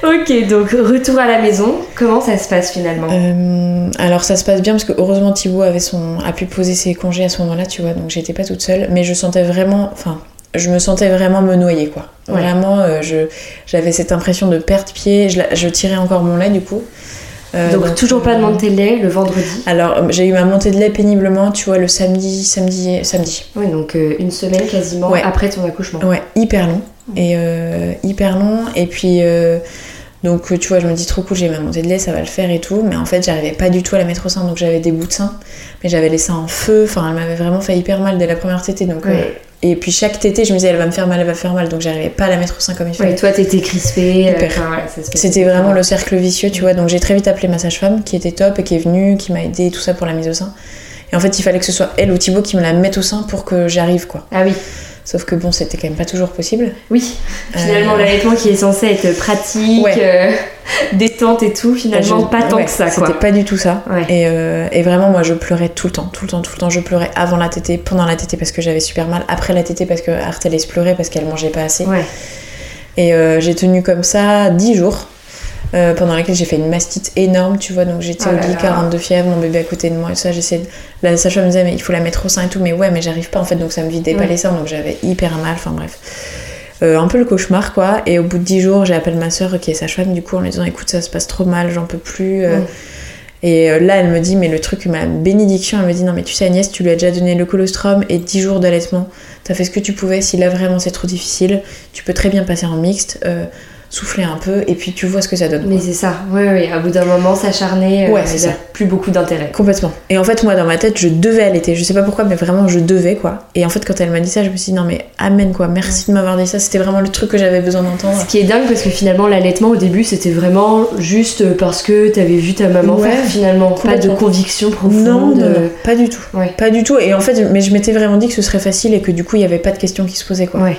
Ok, donc retour à la maison, comment ça se passe finalement? Euh, alors ça se passe bien parce que heureusement Thibaut avait son, a pu poser ses congés à ce moment-là, tu vois, donc j'étais pas toute seule, mais je sentais vraiment, enfin, je me sentais vraiment me noyer quoi. Ouais. Vraiment, euh, je, j'avais cette impression de perdre pied, je, la- je tirais encore mon lait du coup. Euh, Donc, toujours pas de euh, montée de lait le vendredi Alors euh, j'ai eu ma montée de lait péniblement, tu vois, le samedi, samedi, samedi. Oui, donc euh, une semaine quasiment Ouais. après ton accouchement. Ouais, hyper long. Et euh, hyper long. Et puis, euh, donc, euh, tu vois, je me dis trop cool, j'ai ma montée de lait, ça va le faire et tout. Mais en fait, j'arrivais pas du tout à la mettre au sein. Donc, j'avais des bouts de sein. Mais j'avais les seins en feu. Enfin, elle m'avait vraiment fait hyper mal dès la première tétée. Donc, euh, et puis, chaque tétée, je me disais, elle va me faire mal, elle va me faire mal. Donc, j'arrivais pas à la mettre au sein comme il fallait. Ouais, toi t'étais crispée. euh, enfin, ouais, C'était vraiment le cercle vicieux, tu vois. Donc, j'ai très vite appelé ma sage-femme qui était top et qui est venue, qui m'a aidé tout ça pour la mise au sein. Et en fait, il fallait que ce soit elle ou Thibaut qui me la mette au sein pour que j'arrive, quoi. Ah oui, Sauf que bon, c'était quand même pas toujours possible. oui. Finalement, Euh, l'allaitement qui est censé être pratique, Ouais. euh, détente et tout, finalement Je- pas tant ouais, que ça quoi. C'était pas du tout ça. Ouais. Et, euh, et vraiment, moi, je pleurais tout le temps, tout le temps, tout le temps. Je pleurais avant la tétée, pendant la tétée parce que j'avais super mal, après la tétée parce que Artelis pleurait parce qu'elle mangeait pas assez. Et euh, j'ai tenu comme ça 10 jours. Euh, pendant laquelle j'ai fait une mastite énorme, tu vois, donc j'étais Oh au lit là. 42 fièvres, mon bébé à côté de moi et tout ça, j'essayais de... La sage-femme me disait, mais il faut la mettre au sein et tout, mais ouais, mais j'arrive pas en fait, donc ça me vidait pas Ouais. les seins, donc j'avais hyper mal, enfin bref. Euh, un peu le cauchemar quoi, et au bout de 10 jours, j'appelle ma soeur qui est sage-femme du coup en lui disant, écoute, ça se passe trop mal, j'en peux plus. euh, Ouais. Et là, elle me dit, mais le truc, ma bénédiction, elle me dit, non, mais tu sais, Agnès, tu lui as déjà donné le colostrum et 10 jours d'allaitement. T'as fait ce que tu pouvais. Si là, vraiment, c'est trop difficile, tu peux très bien passer en mixte, euh, souffler un peu, et puis tu vois ce que ça donne. Mais c'est ça, ouais, ouais, à bout d'un moment, s'acharner, euh, Ouais, ça. plus beaucoup d'intérêt. Complètement. Et en fait, moi, dans ma tête, je devais allaiter. Je sais pas pourquoi, mais vraiment, je devais, quoi. Et en fait, quand elle m'a dit ça, je me suis dit, non, mais amen, quoi. Merci de m'avoir dit ça. C'était vraiment le truc que j'avais besoin d'entendre. Ce qui est dingue parce que finalement l'allaitement au début c'était vraiment juste parce que t'avais vu ta maman Ouais, faire finalement, pas de conviction profonde. Non, non, non, pas du tout. Ouais. Pas du tout. Et en fait, mais je m'étais vraiment dit que ce serait facile et que du coup, il y avait pas de questions qui se posaient, quoi. Ouais.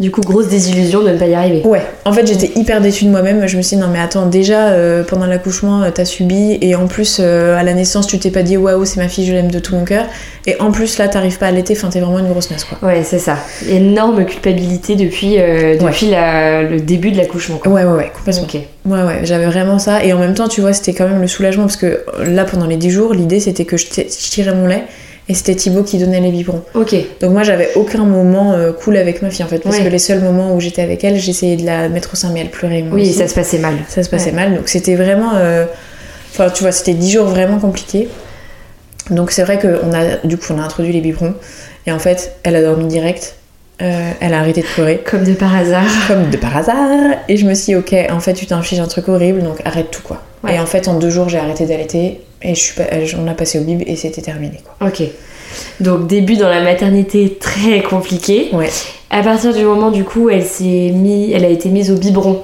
Du coup, grosse désillusion de ne pas y arriver. Ouais, en fait j'étais hyper déçue de moi-même. Je me suis dit non mais attends, déjà euh, pendant l'accouchement euh, t'as subi et en plus euh, à la naissance tu t'es pas dit waouh c'est ma fille, je l'aime de tout mon cœur. Et en plus là t'arrives pas à allaiter, enfin t'es vraiment une grosse nasse quoi. Ouais, c'est ça. Énorme culpabilité depuis, depuis la- le début de l'accouchement. quoi. Ouais ouais ouais, complètement. Ok. Ouais ouais, j'avais vraiment ça. Et en même temps tu vois c'était quand même le soulagement parce que là pendant les 10 jours l'idée c'était que je tirais mon lait et c'était Thibaut qui donnait les biberons. Ok. Donc moi j'avais aucun moment euh, cool avec ma fille en fait parce Ouais. que les seuls moments où j'étais avec elle j'essayais de la mettre au sein mais elle pleurait. moi Oui, aussi. ça se passait mal. ça se passait Ouais. mal. Donc c'était vraiment. euh, Enfin, tu vois, c'était 10 jours vraiment compliqués. Donc c'est vrai qu'on a, du coup, on a introduit les biberons. Et en fait, elle a dormi direct. Euh, elle a arrêté de pleurer. Comme de par hasard. Comme de par hasard. Et je me suis dit, ok, en fait, tu t'infliges un truc horrible, donc arrête tout, quoi. Ouais. Et en fait, en deux jours, j'ai arrêté d'allaiter. Et je suis pas, on a passé au bib et c'était terminé, quoi. Ok. Donc début dans la maternité très compliqué. Ouais. À partir du moment du coup, elle s'est mis, elle a été mise au biberon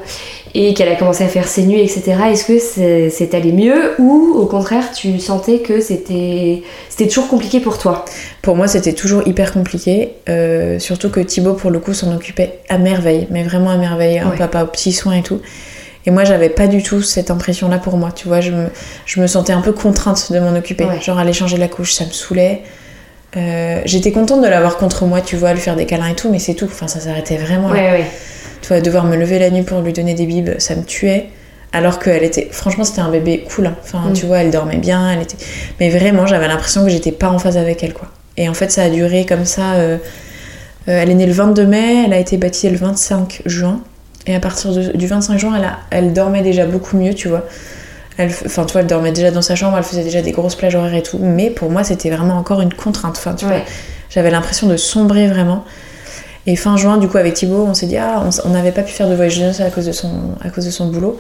et qu'elle a commencé à faire ses nuits, etc. Est-ce que c'est allé mieux ou au contraire tu sentais que c'était c'était toujours compliqué pour toi? Pour moi, c'était toujours hyper compliqué, euh, surtout que Thibaut pour le coup s'en occupait à merveille, mais vraiment à merveille, un papa aux petits soins et tout. Et moi, j'avais pas du tout cette impression-là pour moi. Tu vois, je me, je me sentais un peu contrainte de m'en occuper. Genre, aller changer la couche, ça me saoulait. Euh, j'étais contente de l'avoir contre moi, tu vois, lui faire des câlins et tout, mais c'est tout. Enfin, ça s'arrêtait vraiment là. Ouais. Tu vois, devoir me lever la nuit pour lui donner des bibes, ça me tuait. Alors qu'elle était. Franchement, c'était un bébé cool. hein. Enfin, Mm. tu vois, elle dormait bien. Elle était... Mais vraiment, j'avais l'impression que j'étais pas en phase avec elle, quoi. Et en fait, ça a duré comme ça. euh, euh, elle est née le 22 mai, elle a été baptisée le 25 juin. Et à partir de- du 25 juin, elle, a- elle dormait déjà beaucoup mieux, tu vois. Enfin, tu vois, elle dormait déjà dans sa chambre, elle faisait déjà des grosses plages horaires et tout. Mais pour moi, c'était vraiment encore une contrainte. Enfin, tu vois, j'avais l'impression de sombrer vraiment. Et fin juin, du coup, avec Thibaut, on s'est dit, ah, on n'avait pas pu faire de voyage à cause de son, à cause de son boulot.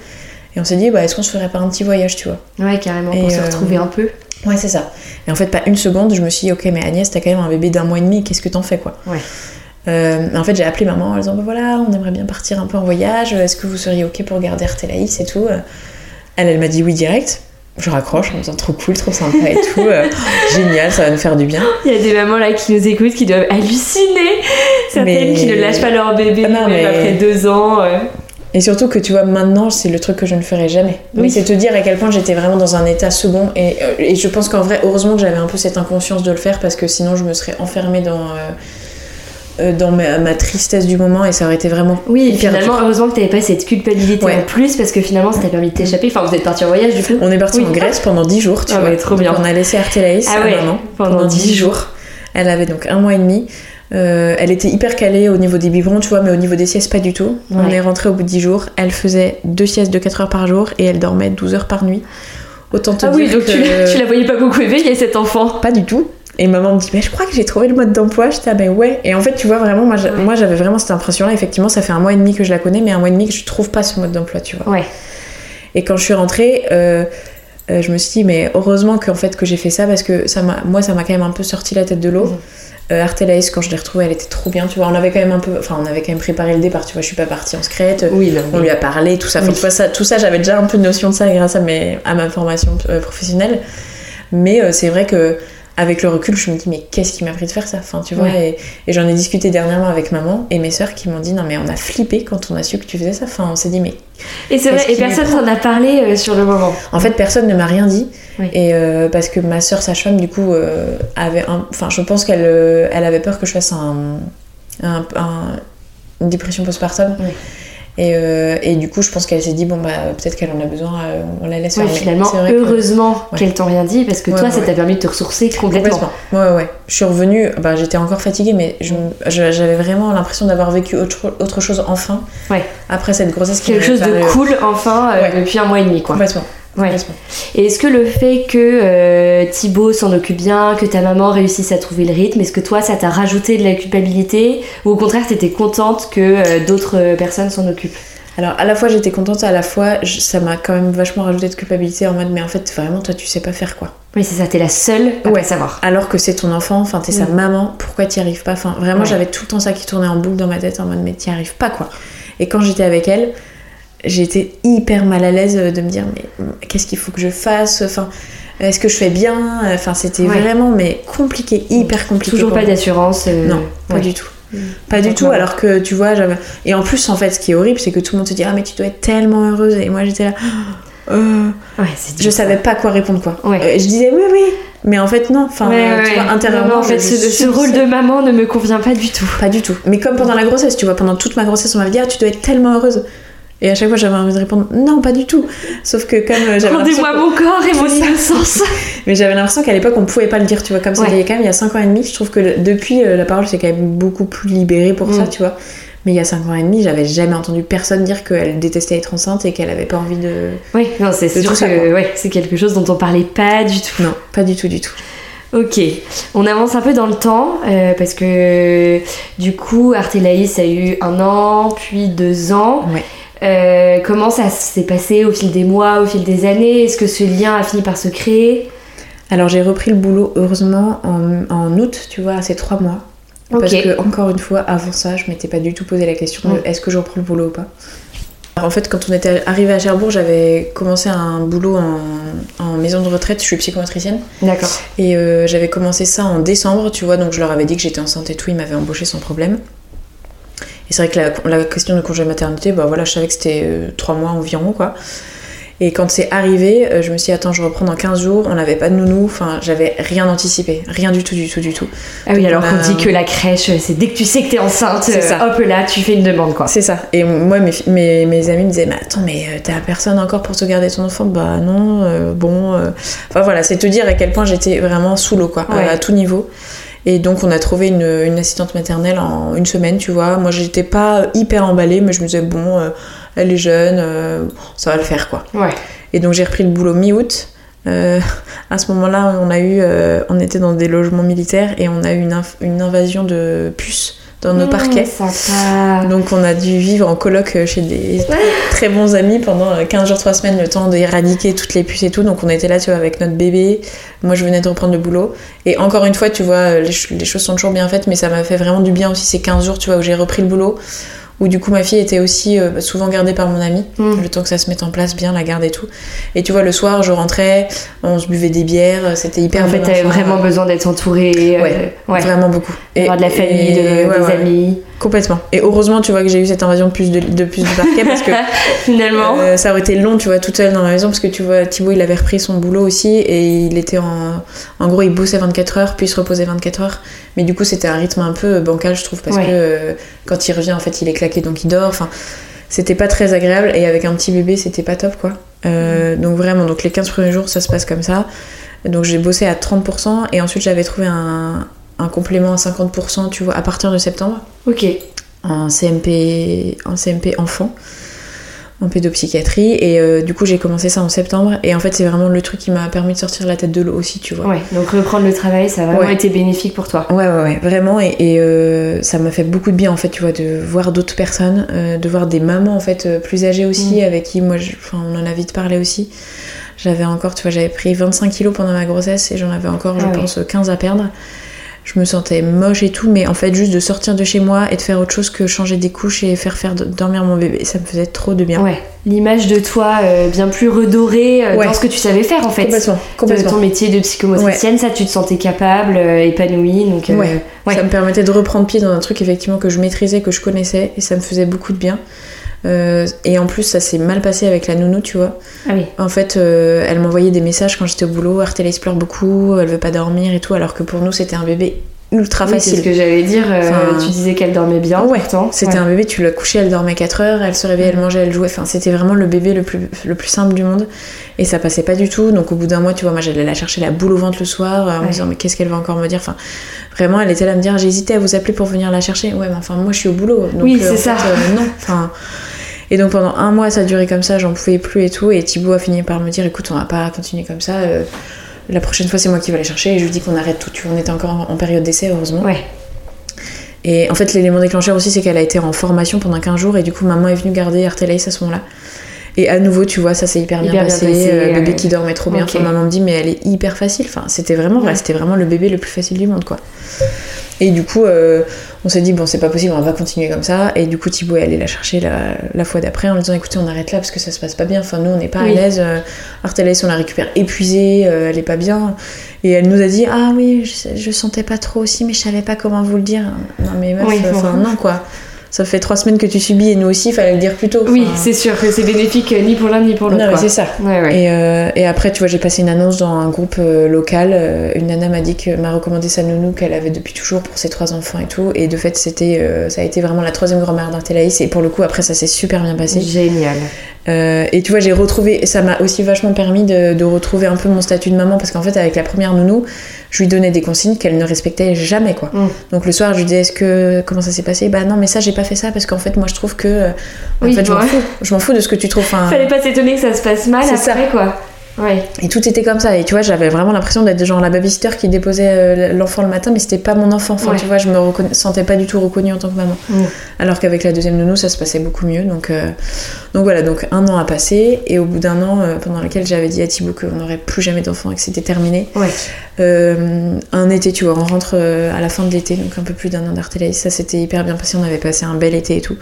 Et on s'est dit, bah, est-ce qu'on se ferait pas un petit voyage, tu vois? Ouais, carrément, Et, pour se euh, retrouver un peu. Ouais, c'est ça. Et en fait, pas une seconde, je me suis dit, ok, mais Agnès, t'as quand même un bébé d'un mois et demi, qu'est-ce que t'en fais, quoi? Ouais. Euh, en fait, j'ai appelé maman en disant, bah voilà, on aimerait bien partir un peu en voyage, est-ce que vous seriez ok pour garder Artélaïs et tout? Elle, elle m'a dit oui direct. Je raccroche en me disant trop cool, trop sympa et tout. euh, génial, ça va nous faire du bien. Il y a des mamans là qui nous écoutent qui doivent halluciner. Certaines Mais- qui ne lâchent pas leur bébé Ah non, mais- après deux ans. euh. Et surtout que tu vois, maintenant, c'est le truc que je ne ferai jamais. Oui. Mais c'est te dire à quel point j'étais vraiment dans un état second. Et, euh, et je pense qu'en vrai, heureusement que j'avais un peu cette inconscience de le faire parce que sinon, je me serais enfermée dans, euh, dans ma, ma tristesse du moment et ça aurait été vraiment. Oui, finalement, dur. heureusement que t'avais pas cette culpabilité Ouais. en plus parce que finalement, ça t'a permis de t'échapper. Enfin, vous êtes parti en voyage du coup On est parti Oui. en Grèce pendant 10 jours, tu Ah vois. ouais, trop bien. on a laissé Artélaïs Ah ouais, pendant pendant 10 10 jours. Elle avait donc un mois et demi. Euh, elle était hyper calée au niveau des biberons, tu vois, mais au niveau des siestes, pas du tout. On est rentré au bout de 10 jours. Elle faisait deux siestes de 4 heures par jour et elle dormait 12 heures par nuit. Autant te Ah oui, dire donc que... tu, tu la voyais pas beaucoup éveillée cet enfant. Pas du tout. Et maman me dit, mais je crois que j'ai trouvé le mode d'emploi. J'étais, ah ben ouais. Et en fait, tu vois, vraiment, moi, j'a- Ouais. moi, j'avais vraiment cette impression-là. Effectivement, ça fait un mois et demi que je la connais, mais un mois et demi que je trouve pas ce mode d'emploi, tu vois. Ouais. Et quand je suis rentrée, euh, euh, je me suis dit, mais heureusement qu'en fait, que j'ai fait ça parce que ça m'a, moi, ça m'a quand même un peu sorti la tête de l'eau. Euh, Artélaïs, quand je l'ai retrouvée, elle était trop bien, tu vois. On avait quand même un peu, enfin, on avait quand même préparé le départ, tu vois. Je suis pas partie en secrète. Oui, On lui a parlé, tout ça. Oui. ça, tout ça, j'avais déjà un peu de notion de ça grâce à, mes, à ma formation euh, professionnelle. Mais c'est vrai que avec le recul, je me dis, mais qu'est-ce qui m'a pris de faire ça? Enfin, tu vois, Ouais. et, et j'en ai discuté dernièrement avec maman et mes sœurs qui m'ont dit, non, mais on a flippé quand on a su que tu faisais ça. Enfin, on s'est dit, mais Et c'est vrai, et personne t'en a parlé euh, sur le moment. en fait, personne ne m'a rien dit. Oui. Et euh, parce que ma sœur sage-femme, du coup, euh, avait un... Enfin, je pense qu'elle elle avait peur que je fasse un, un- un- une dépression postpartum. Oui. Et, euh, et du coup, je pense qu'elle s'est dit, bon, bah, peut-être qu'elle en a besoin, euh, on la laisse Ouais, faire. Finalement, heureusement Ouais. qu'elles t'ont rien dit parce que Ouais, toi, ouais, ça t'a ouais. permis de te ressourcer complètement. Complètement. Ouais, ouais. Je suis revenue, bah, j'étais encore fatiguée, mais j'avais vraiment l'impression d'avoir vécu autre, autre chose enfin. Ouais. Après cette grossesse Quelque chose de paru- cool, enfin, euh, Ouais. depuis un mois et demi, quoi. Complètement. Ouais. Et est-ce que le fait que euh, Thibaut s'en occupe bien, que ta maman réussisse à trouver le rythme, est-ce que toi ça t'a rajouté de la culpabilité ou au contraire t'étais contente que euh, d'autres euh, personnes s'en occupent? Alors à la fois j'étais contente, à la fois je- ça m'a quand même vachement rajouté de culpabilité en mode mais en fait vraiment toi tu sais pas faire quoi. Oui, c'est ça, t'es la seule à Ouais. pas savoir. Alors que c'est ton enfant, enfin t'es sa Mm. maman, pourquoi t'y arrives pas? Enfin vraiment Ouais. j'avais tout le temps ça qui tournait en boucle dans ma tête en mode mais t'y arrives pas quoi. Et quand j'étais avec elle, j'étais hyper mal à l'aise de me dire mais qu'est-ce qu'il faut que je fasse Enfin est-ce que je fais bien Enfin c'était Ouais. vraiment mais compliqué, hyper compliqué. Toujours pas d'assurance. euh, Non, pas ouais. du tout. Mm. Pas du tout, alors que tu vois, j'avais. Et en plus, en fait, ce qui est horrible, c'est que tout le monde te dit Ah, mais tu dois être tellement heureuse. Et moi, j'étais là. Euh, Ouais, je savais pas quoi répondre, quoi. Euh, je disais Oui, oui. Mais en fait, non. Enfin, euh, tu vois, intérieurement. non, en fait, je- ce, ce rôle de maman ne me convient pas du tout. Pas du tout. Mais comme pendant la grossesse, tu vois, pendant toute ma grossesse, on m'avait dit Ah, tu dois être tellement heureuse. Et à chaque fois, j'avais envie de répondre Non, pas du tout. Sauf que comme euh, j'avais. Rendez-moi mon corps et mon C'est ça. innocence. Mais j'avais l'impression qu'à l'époque, on pouvait pas le dire, tu vois. Comme Ouais. c'était quand même il y a 5 ans et demi, je trouve que le- depuis, euh, la parole s'est quand même beaucoup plus libérée pour ça, Mm. tu vois. Mais il y a 5 ans et demi, j'avais jamais entendu personne dire qu'elle détestait être enceinte et qu'elle avait pas envie de. Oui, non, c'est sûr ça, que ouais, c'est quelque chose dont on parlait pas du tout. Non, pas du tout, du tout. Ok, on avance un peu dans le temps euh, parce que du coup Artélaïs a eu un an, puis deux ans. Ouais. Euh, comment ça s'est passé au fil des mois, au fil des années? Est-ce que ce lien a fini par se créer? Alors j'ai repris le boulot, heureusement, en, en août, tu vois, à ces 3 mois. Parce que, encore une fois, avant ça, je m'étais pas du tout posé la question de Mm. est-ce que je reprends le boulot ou pas. Alors, en fait, quand on était arrivé à Cherbourg, j'avais commencé un boulot en, en maison de retraite. Je suis psychomotricienne. D'accord. Et euh, j'avais commencé ça en décembre, tu vois. Donc, je leur avais dit que j'étais enceinte et tout. Ils m'avaient embauché sans problème. Et c'est vrai que la, la question de congé maternité, bah voilà, je savais que c'était euh, trois mois environ, quoi. Et quand c'est arrivé, euh, je me suis dit, attends, je reprends dans 15 jours. On n'avait pas de nounou. Enfin, j'avais rien anticipé. Rien du tout, du tout, du tout. Ah oui, Donc, alors a- qu'on dit que la crèche, c'est dès que tu sais que t'es enceinte, euh, ça. hop là, tu fais une demande quoi. C'est ça. Et moi, mes, mes, mes amis me disaient, mais attends, mais t'as personne encore pour te garder ton enfant? Bah non, euh, bon. euh. Enfin voilà, c'est te dire à quel point j'étais vraiment sous l'eau, quoi, Ouais. à, à tout niveau. Et donc, on a trouvé une, une assistante maternelle en une semaine, tu vois. Moi, j'étais pas hyper emballée, mais je me disais, bon, euh, elle est jeune, euh, ça va le faire, quoi. Ouais. Et donc, j'ai repris le boulot mi-août. Euh, à ce moment-là, on a eu, on était dans des logements militaires et on a eu une, une invasion de puces dans nos Mmh, parquets. Sympa. Donc on a dû vivre en coloc euh, chez des très bons amis pendant euh, 15 jours, 3 semaines, le temps d'éradiquer toutes les puces et tout. Donc on était là, tu vois, avec notre bébé. Moi je venais de reprendre le boulot. Et encore une fois, tu vois, euh, les, les choses sont toujours bien faites, mais ça m'a fait vraiment du bien aussi ces 15 jours, tu vois, où j'ai repris le boulot. Où du coup ma fille était aussi euh, souvent gardée par mon ami, Mm. le temps que ça se mette en place bien, la garde et tout. Et tu vois, le soir je rentrais, on se buvait des bières, c'était hyper en fait, t'avais vraiment besoin d'être entourée. euh, Ouais. Vraiment beaucoup. D'avoir de la famille, de- et- ouais, des ouais. amis. Complètement. Et heureusement, tu vois, que j'ai eu cette invasion de plus de, de plus du parquet parce que Finalement. euh, ça aurait été long, tu vois, toute seule dans ma maison parce que tu vois, Thibaut, il avait repris son boulot aussi et il était en. En gros, il bossait 24 heures, puis il se reposait 24 heures. Mais du coup, c'était un rythme un peu bancal, je trouve, parce Ouais. que euh, quand il revient, en fait, il est claqué donc il dort. Enfin, c'était pas très agréable et avec un petit bébé, c'était pas top, quoi. Euh, Donc vraiment, donc les 15 premiers jours, ça se passe comme ça. Donc j'ai bossé à 30% et ensuite j'avais trouvé un, un complément à 50%, tu vois, à partir de septembre Ok. en CMP, en CMP enfant, en pédopsychiatrie. Et euh, du coup, j'ai commencé ça en septembre. Et en fait, c'est vraiment le truc qui m'a permis de sortir la tête de l'eau aussi, tu vois. Ouais. Donc reprendre le travail, ça a vraiment Ouais. été bénéfique pour toi. Ouais, ouais, ouais, vraiment. Et, et, euh, ça m'a fait beaucoup de bien, en fait, tu vois, de voir d'autres personnes, euh, de voir des mamans, en fait, plus âgées aussi, avec qui, moi, je- on en a vite parlé aussi. J'avais encore, tu vois, j'avais pris 25 kilos pendant ma grossesse et j'en avais encore, je Ah pense, 15 à perdre. Je me sentais moche et tout, mais en fait, juste de sortir de chez moi et de faire autre chose que changer des couches et faire faire dormir mon bébé, ça me faisait trop de bien. Ouais. L'image de toi euh, bien plus redorée euh, Ouais. dans ce que tu savais faire en fait. Complètement, De ton métier de psychomotricienne, ça tu te sentais capable, euh, épanouie. Donc, euh, Ouais. ouais. Ça me permettait de reprendre pied dans un truc effectivement que je maîtrisais, que je connaissais, et ça me faisait beaucoup de bien. Euh, et en plus, ça s'est mal passé avec la nounou, tu vois. Ah oui. En fait, euh, elle m'envoyait des messages quand j'étais au boulot. Artelis pleure beaucoup, elle veut pas dormir et tout, alors que pour nous, c'était un bébé ultra Oui, c'est facile. ce que j'allais dire. euh, Enfin, tu disais qu'elle dormait bien. Ouais. C'était Ouais. un bébé, tu l'as couché, elle dormait 4 heures, elle se réveillait, elle mangeait, elle jouait. Enfin, c'était vraiment le bébé le plus, le plus simple du monde. Et ça passait pas du tout. Donc, au bout d'un mois, tu vois, moi, j'allais la chercher la boule au ventre le soir, en me disant, mais qu'est-ce qu'elle va encore me dire? Enfin, vraiment, elle était là à me dire, j'hésitais à vous appeler pour venir la chercher. Ouais, mais enfin, moi, je suis au boulot. Donc, Oui, c'est ça. fait, euh, non. Enfin. Et donc pendant un mois ça a duré comme ça, j'en pouvais plus et tout. Et Thibaut a fini par me dire écoute, on va pas continuer comme ça. euh, la prochaine fois c'est moi qui vais la chercher. Et je lui dis qu'on arrête tout. On était encore en- période d'essai heureusement. Ouais. Et en fait, l'élément déclencheur aussi, c'est qu'elle a été en formation pendant 15 jours et du coup, maman est venue garder Artelaïs à ce moment-là. Et à nouveau, tu vois, ça s'est hyper bien Hyper bien passé. passé, euh, bébé qui dormait trop bien. Enfin, maman me dit, mais elle est hyper facile. Enfin, c'était vraiment vrai, Ouais. c'était vraiment le bébé le plus facile du monde, quoi. Et du coup, euh, on s'est dit, bon, c'est pas possible, on va continuer comme ça. Et du coup, Thibaut est allé la chercher la, la fois d'après en lui disant, écoutez, on arrête là parce que ça se passe pas bien. Enfin, nous, on n'est pas Oui. à l'aise. Euh, Artelaïs, on la récupère épuisée, euh, elle est pas bien. Et elle nous a dit, ah oui, je, je sentais pas trop aussi, mais je savais pas comment vous le dire. Non, mais meuf, Oui, enfin, bon. non, quoi. Ça fait trois semaines que tu subis et nous aussi, fallait le dire plus tôt. Oui, c'est sûr que c'est bénéfique euh, ni pour l'un ni pour l'autre. non, c'est ça. Ouais, ouais. Et, euh, et après, tu vois, j'ai passé une annonce dans un groupe euh, local. Euh, une nana m'a dit que m'a recommandé sa nounou qu'elle avait depuis toujours pour ses trois enfants et tout. Et de fait, c'était, ça a été vraiment la troisième grand-mère d'Artélaïs. Et pour le coup, après, ça s'est super bien passé. Génial. Euh, et tu vois, j'ai retrouvé, ça m'a aussi vachement permis de, de retrouver un peu mon statut de maman parce qu'en fait, avec la première nounou, je lui donnais des consignes qu'elle ne respectait jamais, quoi. Mm. Donc le soir, je lui disais, est-ce que comment ça s'est passé? Bah non, mais ça, j'ai pas fait ça parce qu'en fait, moi, je trouve que, euh, en Oui, fait, je m'en ouais. fous, je m'en fous de ce que tu trouves. Enfin, Fallait pas s'étonner que ça se passe mal après ça. quoi. Ouais. Et tout était comme ça. Et tu vois, j'avais vraiment l'impression d'être genre la babysitter qui déposait euh, l'enfant le matin, mais c'était pas mon enfant. Enfin, Ouais. tu vois, je me reconna- sentais pas du tout reconnue en tant que maman. Mm. Alors qu'avec la deuxième nounou, ça se passait beaucoup mieux. Donc, euh, donc voilà, donc un an a passé. Et au bout d'un an, euh, pendant lequel j'avais dit à Thibaut qu'on n'aurait plus jamais d'enfant et que c'était terminé, Ouais. euh, un été, tu vois, on rentre à la fin de l'été, donc un peu plus d'un an d'Artélaïs. Ça s'était hyper bien passé, on avait passé un bel été et tout.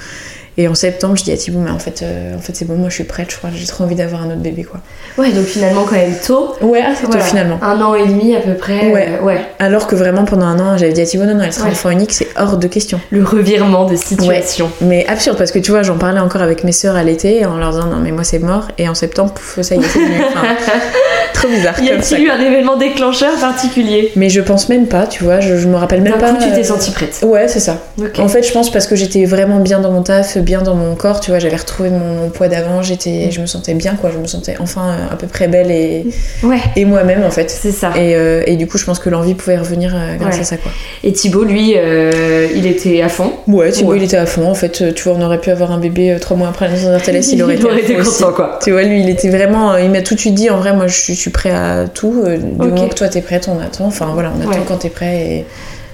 Et en septembre, je dis à Thibaut, mais en fait, euh, en fait c'est bon, moi je suis prête, je crois, j'ai trop envie d'avoir un autre bébé, quoi. Ouais, donc finalement, quand même tôt. Ouais, assez tôt, Voilà. finalement. Un an et demi à peu près. Ouais. euh, ouais. Alors que vraiment pendant un an, j'avais dit à Thibaut, non, non, elle sera Ouais. enfant unique, c'est hors de question. Le revirement de situation. Mais absurde, parce que tu vois, j'en parlais encore avec mes sœurs à l'été en leur disant, non, mais moi c'est mort. Et en septembre, pouf, ça y est, c'est venu. Enfin, trop bizarre. Y a-t-il eu un événement déclencheur particulier Mais je pense même pas, tu vois, je, je me rappelle même pas. coup, tu t'es euh, sentie prête. Ouais, c'est ça. En fait, je pense parce que j'étais vraiment bien dans mon taf, bien dans mon corps, tu vois, j'avais retrouvé mon, mon poids d'avant, j'étais, je me sentais bien, quoi, je me sentais enfin euh, à peu près belle et, Ouais, et moi-même, en fait. c'est ça. Et, euh, et du coup, je pense que l'envie pouvait revenir euh, grâce Ouais. à ça, quoi. Et Thibaut, lui, euh, il était à fond. Ouais, Thibaut, Ouais. il était à fond. En fait, tu vois, on aurait pu avoir un bébé trois mois après la naissance d'Arteles, il aurait été, à été aussi. content, quoi. Tu vois, lui, il était vraiment. Il m'a tout de suite dit, en vrai, moi, je suis, suis prêt à tout. euh, du Ok. moment que toi, t'es prête, on attend. Enfin, voilà, on attend Ouais. quand t'es prêt et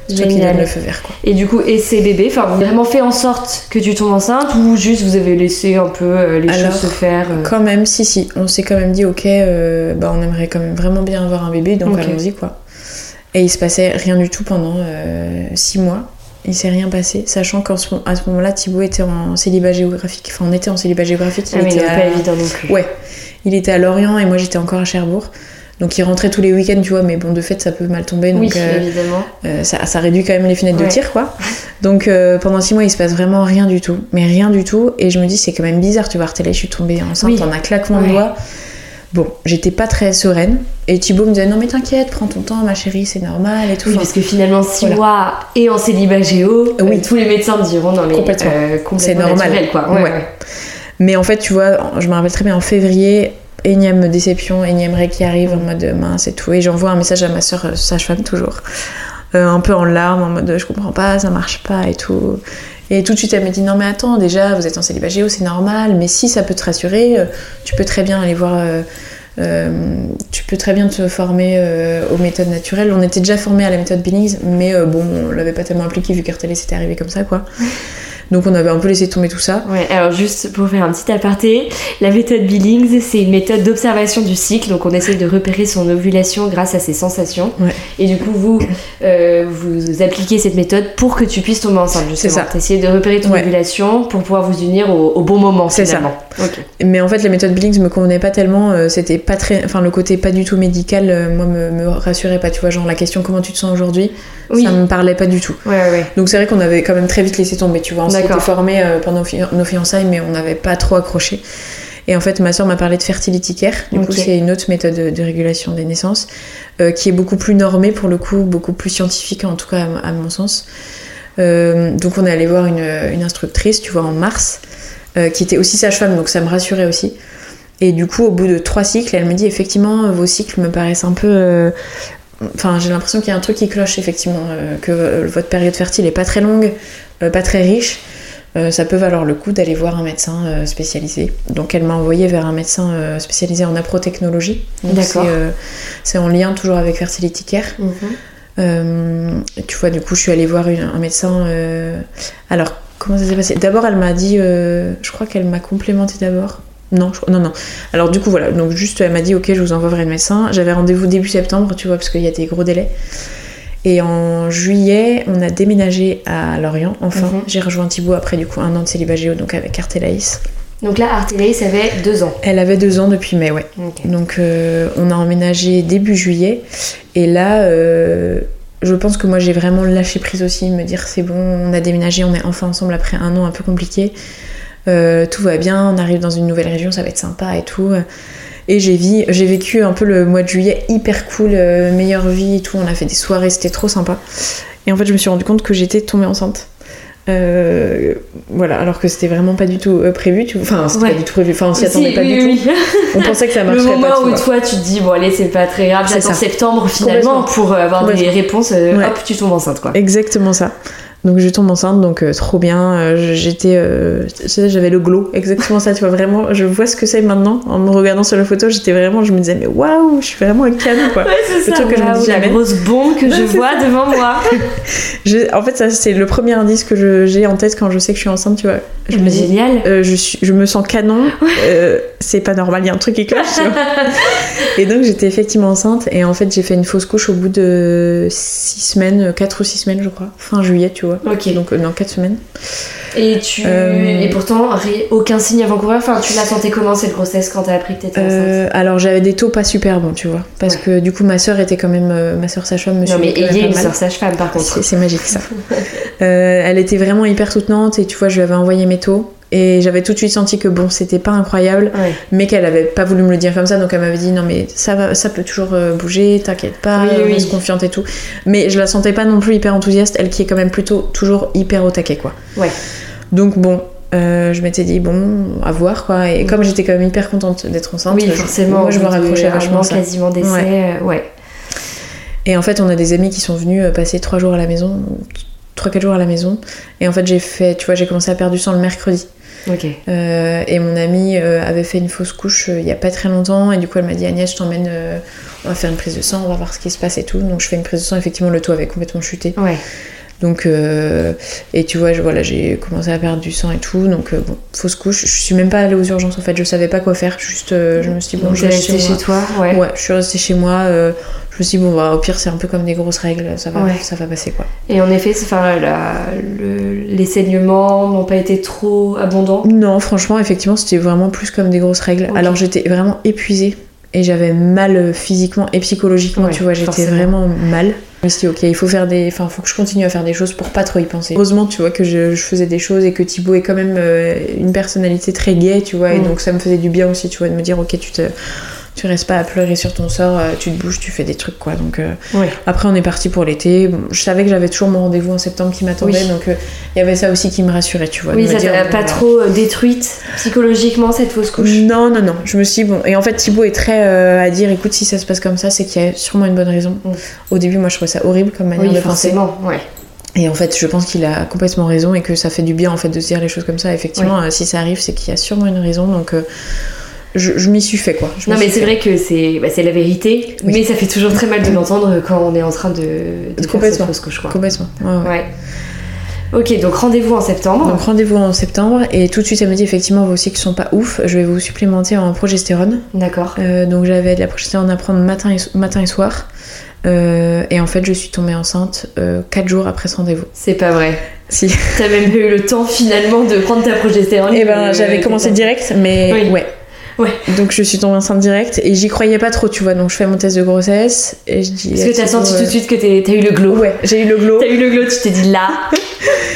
c'est toi qui donne le feu vert, quoi. Et du coup, et ces bébés, enfin, vous avez vraiment fait en sorte que tu tombes enceinte ou juste vous avez laissé un peu euh, les Alors, choses se faire euh, Quand même, si, si. On s'est quand même dit, ok, euh, bah, on aimerait quand même vraiment bien avoir un bébé, donc Ok. allons-y, quoi. Et il se passait rien du tout pendant six mois. Il s'est rien passé, sachant qu'à ce, moment-là, Thibaut était en célibat géographique. Enfin, on était en célibat géographique. Ah oui, était donc à- pas évident non plus. Ouais, il était à Lorient et moi j'étais encore à Cherbourg. Donc il rentrait tous les week-ends, tu vois, mais bon, de fait, ça peut mal tomber. Donc oui, euh, évidemment. euh, ça, ça réduit quand même les fenêtres Ouais. de tir, quoi. Donc euh, pendant six mois, il se passe vraiment rien du tout. Mais rien du tout. Et je me dis, c'est quand même bizarre, tu vois, Artélé, je suis tombée enceinte Oui. en un claquement de doigts. Bon, j'étais pas très sereine. Et Thibaut me disait, non mais t'inquiète, prends ton temps, ma chérie, c'est normal et tout. Oui, parce que finalement, six voilà. mois et en célibat géo, Oui. tous les médecins me diront non mais Complètement. C'est normal. naturel, quoi. Ouais. Mais en fait, tu vois, je me rappelle très bien en février, énième déception, énième règle qui arrive en mode mince et tout. Et j'envoie un message à ma soeur sage-femme toujours, euh, un peu en larmes, en mode je comprends pas, ça marche pas et tout. Et tout de suite, elle me dit non, mais attends, déjà, vous êtes en célibat géo, c'est normal, mais si ça peut te rassurer, euh, tu peux très bien aller voir. euh, euh, tu peux très bien te former euh, aux méthodes naturelles. On était déjà formé à la méthode Billings, mais euh, bon, on l'avait pas tellement appliqué vu qu'Artelé c'était arrivé comme ça, quoi. Donc on avait un peu laissé tomber tout ça. Ouais, alors juste pour faire un petit aparté, la méthode Billings, c'est une méthode d'observation du cycle, donc on essaye de repérer son ovulation grâce à ses sensations. Ouais. Et du coup, vous, euh, vous appliquez cette méthode pour que tu puisses tomber enceinte, justement. C'est ça. T'essayes de repérer ton Ouais. ovulation pour pouvoir vous unir au, au bon moment, C'est ça. finalement. Ok. Mais en fait, la méthode Billings me convenait pas tellement. euh, C'était pas très. Enfin, le côté pas du tout médical, euh, moi, me, me rassurait pas. Tu vois, genre la question comment tu te sens aujourd'hui, Oui. ça me parlait pas du tout. Ouais, ouais. Donc c'est vrai qu'on avait quand même très vite laissé tomber. Tu vois, s'était euh, pendant nos fi- nos fiançailles, mais on n'avait pas trop accroché. Et en fait, ma soeur m'a parlé de fertility care. Du coup, c'est une autre méthode de, de régulation des naissances euh, qui est beaucoup plus normée pour le coup, beaucoup plus scientifique en tout cas à, à mon sens. Euh, donc on est allé voir une, une instructrice, tu vois, en mars, euh, qui était aussi sage-femme, donc ça me rassurait aussi. Et du coup, au bout de trois cycles, elle me dit effectivement, vos cycles me paraissent un peu. Enfin, j'ai l'impression qu'il y a un truc qui cloche, effectivement, euh, que euh, votre période fertile est pas très longue, euh, pas très riche. Euh, ça peut valoir le coup d'aller voir un médecin euh, spécialisé. Donc, elle m'a envoyé vers un médecin euh, spécialisé en aprotechnologie. C'est, en lien toujours avec Fertility Care. Mhm. Tu vois, du coup, je suis allée voir une- un médecin. Alors, comment ça s'est passé? D'abord, elle m'a dit. Je crois qu'elle m'a complémenté d'abord. Non, je... non, non. Alors, du coup, voilà. Donc, juste, elle m'a dit Ok, je vous envoie le médecin. J'avais rendez-vous début septembre, tu vois, parce qu'il y a des gros délais. Et en juillet, on a déménagé à Lorient, enfin. Mhm. J'ai rejoint Thibaut après, du coup, un an de célibat géo, donc avec Artélaïs. Donc là, Artélaïs avait deux ans. Elle avait deux ans depuis mai, ouais. Donc euh, on a emménagé début juillet et là euh, je pense que moi j'ai vraiment lâché prise aussi, me dire c'est bon, on a déménagé, on est enfin ensemble après un an un peu compliqué, tout va bien, on arrive dans une nouvelle région, ça va être sympa et tout. Et j'ai vécu un peu le mois de juillet hyper cool, euh, meilleure vie et tout, on a fait des soirées, c'était trop sympa. Et en fait je me suis rendu compte que j'étais tombée enceinte. Euh, voilà, alors que c'était vraiment pas du tout euh, prévu, tu. Enfin, c'était Ouais. pas du tout prévu, enfin, on s'y Si, attendait pas oui, du oui. tout. On pensait que ça Le marcherait moment pas, tu où vois. toi tu te dis bon allez c'est pas très grave, j'attends septembre finalement pour euh, avoir des réponses, euh, Ouais. hop tu tombes enceinte quoi. Exactement ça. Donc je tombe enceinte, donc euh, trop bien. Euh, J'étais, euh, j'avais le glow, exactement ça. Tu vois vraiment, je vois ce que c'est maintenant en me regardant sur la photo. J'étais vraiment, je me disais mais waouh, je suis vraiment un canon quoi. c'est truc que je me dis la grosse bombe que je vois devant moi. Je- en fait, ça c'est le premier indice que j'ai en tête quand je sais que je suis enceinte. Tu vois, je me dis. génial. je, suis, je me sens canon, c'est pas normal, il y a un truc qui cloche. tu vois. et donc j'étais effectivement enceinte et en fait j'ai fait une fausse couche au bout de 6 semaines, 4 ou 6 semaines je crois, fin juillet tu vois. Ok. Donc euh, non, 4 semaines. Et tu Euh, et pourtant aucun signe avant-coureur. Enfin, tu la sentais comment cette grossesse quand t'as appris que t'étais enceinte Euh, alors j'avais des taux pas super bons, tu vois. Parce Ouais. que du coup ma soeur était quand même, euh, ma soeur sage-femme me Non mais ayez une sœur sage-femme par contre. C'est magique ça. Elle était vraiment hyper soutenante et tu vois je lui avais envoyé mes taux et j'avais tout de suite senti que bon c'était pas incroyable Ouais. mais qu'elle avait pas voulu me le dire comme ça donc elle m'avait dit non mais ça va ça peut toujours euh, bouger t'inquiète pas Oui, confiante et tout mais je la sentais pas non plus hyper enthousiaste elle qui est quand même plutôt toujours hyper au taquet quoi Ouais. donc bon euh, je m'étais dit bon à voir quoi et Mm. comme j'étais quand même hyper contente d'être enceinte Oui, je- forcément. moi je me raccrochais vachement ça quasiment d'essai. Ouais. euh, ouais. et en fait, on a des amis qui sont venus euh, passer trois jours à la maison, trois quatre jours à la maison. Et en fait, j'ai fait, tu vois, j'ai commencé à perdre du sang le mercredi. Euh, et mon amie euh, avait fait une fausse couche euh, il y a pas très longtemps. Et du coup, elle m'a dit Agnès, je t'emmène, on va faire une prise de sang, on va voir ce qui se passe et tout. Donc, je fais une prise de sang. Effectivement, le taux avait complètement chuté. Ouais. Donc, euh, et tu vois, je, voilà, j'ai commencé à perdre du sang et tout. Donc, euh, bon, fausse couche. Je suis même pas allée aux urgences en fait. Je savais pas quoi faire. Juste, euh, je me suis dit, bon, je reste restée chez chez toi. Ouais. Ouais, je suis restée chez moi. Je me suis dit, bon, bah, au pire, c'est un peu comme des grosses règles. Ça va, Ouais. ça va passer quoi. Et en effet, enfin, le- les saignements n'ont pas été trop abondants? Non, franchement, effectivement, c'était vraiment plus comme des grosses règles. Alors j'étais vraiment épuisée et j'avais mal euh, physiquement et psychologiquement, Ouais, tu vois, j'étais vraiment mal. Je me suis dit, ok, il faut faire des. Enfin, faut que je continue à faire des choses pour pas trop y penser. Heureusement, tu vois, que je, je faisais des choses et que Thibaut est quand même euh, une personnalité très gaie, tu vois, et Mm. donc ça me faisait du bien aussi, tu vois, de me dire, ok, tu te. Tu restes pas à pleurer sur ton sort, euh, tu te bouges, tu fais des trucs quoi. Donc euh, Ouais. après on est parti pour l'été. Bon, je savais que j'avais toujours mon rendez-vous en septembre qui m'attendait, Oui. donc euh, il y avait ça aussi qui me rassurait, tu vois. Oui, ça t'a pas bah, trop euh, détruite psychologiquement cette fausse couche? non, non, non. Je me suis dit, bon. Et en fait, Thibaut est très euh, à dire écoute, si ça se passe comme ça, c'est qu'il y a sûrement une bonne raison. Mm. Au début, moi, je trouvais ça horrible comme manière Oui, de penser. forcément. Ouais. Et en fait, je pense qu'il a complètement raison et que ça fait du bien, en fait, de se dire les choses comme ça. Effectivement, euh, si ça arrive, c'est qu'il y a sûrement une raison. Donc, euh, je, je m'y suis fait, quoi. Je Non mais c'est vrai que c'est bah, la vérité, Oui. mais ça fait toujours très mal de l'entendre quand on est en train de, de faire cette Complètement. fausse. Complètement. Ouais, ouais. Ouais. Ok, donc rendez-vous en septembre. Donc rendez-vous en septembre et tout de suite elle me dit effectivement vos cycles sont pas ouf, je vais vous supplémenter en progestérone. D'accord. Euh, donc j'avais de la progestérone à prendre matin et, matin et soir. Euh, et en fait je suis tombée enceinte 4 jours après ce rendez-vous. C'est pas vrai. Si. T'as même pas eu le temps finalement de prendre ta progestérone. Et ben euh, j'avais commencé direct, mais Oui. ouais. Ouais. Donc je suis tombée enceinte direct et j'y croyais pas trop, tu vois. Donc je fais mon test de grossesse et je dis. Est-ce que t'as Thibaut, senti euh, tout de suite que t'as eu le glow Ouais, j'ai eu le glow. T'as eu le glow, tu t'es dit là.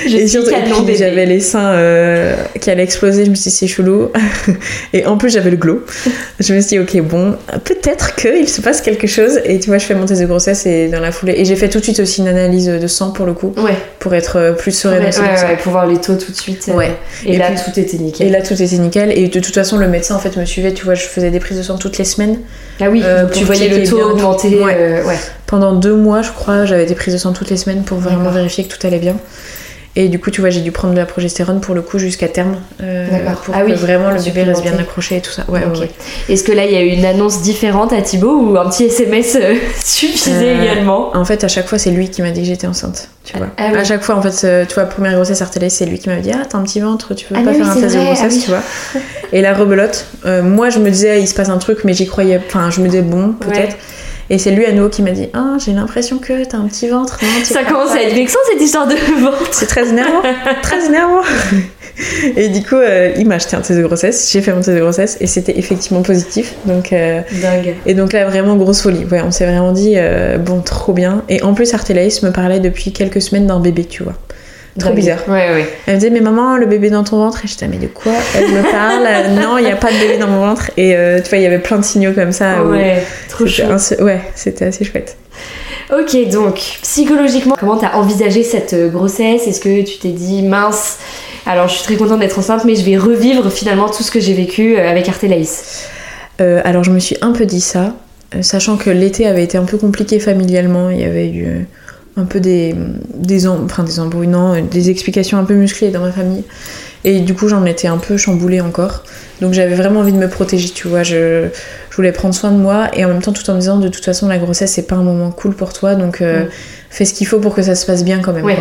Je et surtout, j'avais les seins euh, qui allaient exploser, je me suis dit c'est chelou. et en plus j'avais le glow. Je me suis dit ok bon, peut-être qu'il se passe quelque chose. Et tu vois je fais mon test de grossesse et dans la foulée. Et j'ai fait tout de suite aussi une analyse de sang pour le coup, Ouais, pour être euh, plus sereine ouais, ouais, pour ça. ouais, pour voir les taux tout de suite. euh, Ouais. Et, Et là, puis- tout était nickel. Et là tout était nickel. Et de toute façon le médecin en fait me tu vois, je faisais des prises de sang toutes les semaines. ah oui, euh, tu voyais le taux augmenter. Ouais. euh, ouais. Pendant deux mois, je crois, j'avais des prises de sang toutes les semaines pour vraiment vérifier que tout allait bien. Et du coup, tu vois, j'ai dû prendre de la progestérone pour le coup jusqu'à terme. euh. Pour Ah que oui, vraiment le bébé reste bien accroché et tout ça. Ouais, Ok. ouais, ouais. Est-ce que là, il y a eu une annonce différente à Thibaut ou un petit SMS euh, suffisait Euh, également En fait, à chaque fois, c'est lui qui m'a dit que j'étais enceinte. Tu vois. Ah oui. À chaque fois, en fait, euh, tu vois, première grossesse Artelis, c'est lui qui m'avait dit Ah, t'as un petit ventre, tu veux Ah, pas faire un test de grossesse, ah oui. tu vois. Et la rebelote, euh, moi, je me disais Il se passe un truc, mais j'y croyais. Enfin, je me disais Bon, peut-être. Et c'est lui à nouveau qui m'a dit Ah, j'ai l'impression que t'as un petit ventre. Non, tu Ça commence à être vexant cette histoire de ventre. C'est très énervant, très énervant. Et du coup, euh, il m'a acheté un test de grossesse. J'ai fait mon test de grossesse et c'était effectivement positif. Donc, euh, Dingue. et donc là, vraiment grosse folie. Ouais, on s'est vraiment dit euh, bon, trop bien. Et en plus, Artélaïs me parlait depuis quelques semaines d'un bébé, tu vois. Trop bizarre. Ouais, ouais. Elle me disait mais maman, le bébé dans ton ventre. Et j'étais mais de quoi Elle me parle? Non, il n'y a pas de bébé dans mon ventre. Et euh, tu vois, il y avait plein de signaux comme ça. ouais, trop un- Ouais, c'était assez chouette. Ok, donc psychologiquement, comment t'as envisagé cette euh, grossesse? Est-ce que tu t'es dit mince alors je suis très contente d'être enceinte, mais je vais revivre finalement tout ce que j'ai vécu euh, avec Artélaïs. Euh, alors je me suis un peu dit ça, sachant que l'été avait été un peu compliqué familialement. Il y avait eu un peu des, des, enfin, des embrouilles, non, euh, des explications un peu musclées dans ma famille. Et du coup, j'en étais un peu chamboulée encore. Donc j'avais vraiment envie de me protéger, tu vois. Je, je voulais prendre soin de moi et en même temps tout en me disant de toute façon la grossesse c'est pas un moment cool pour toi donc euh, Mm. fais ce qu'il faut pour que ça se passe bien quand même. Ouais.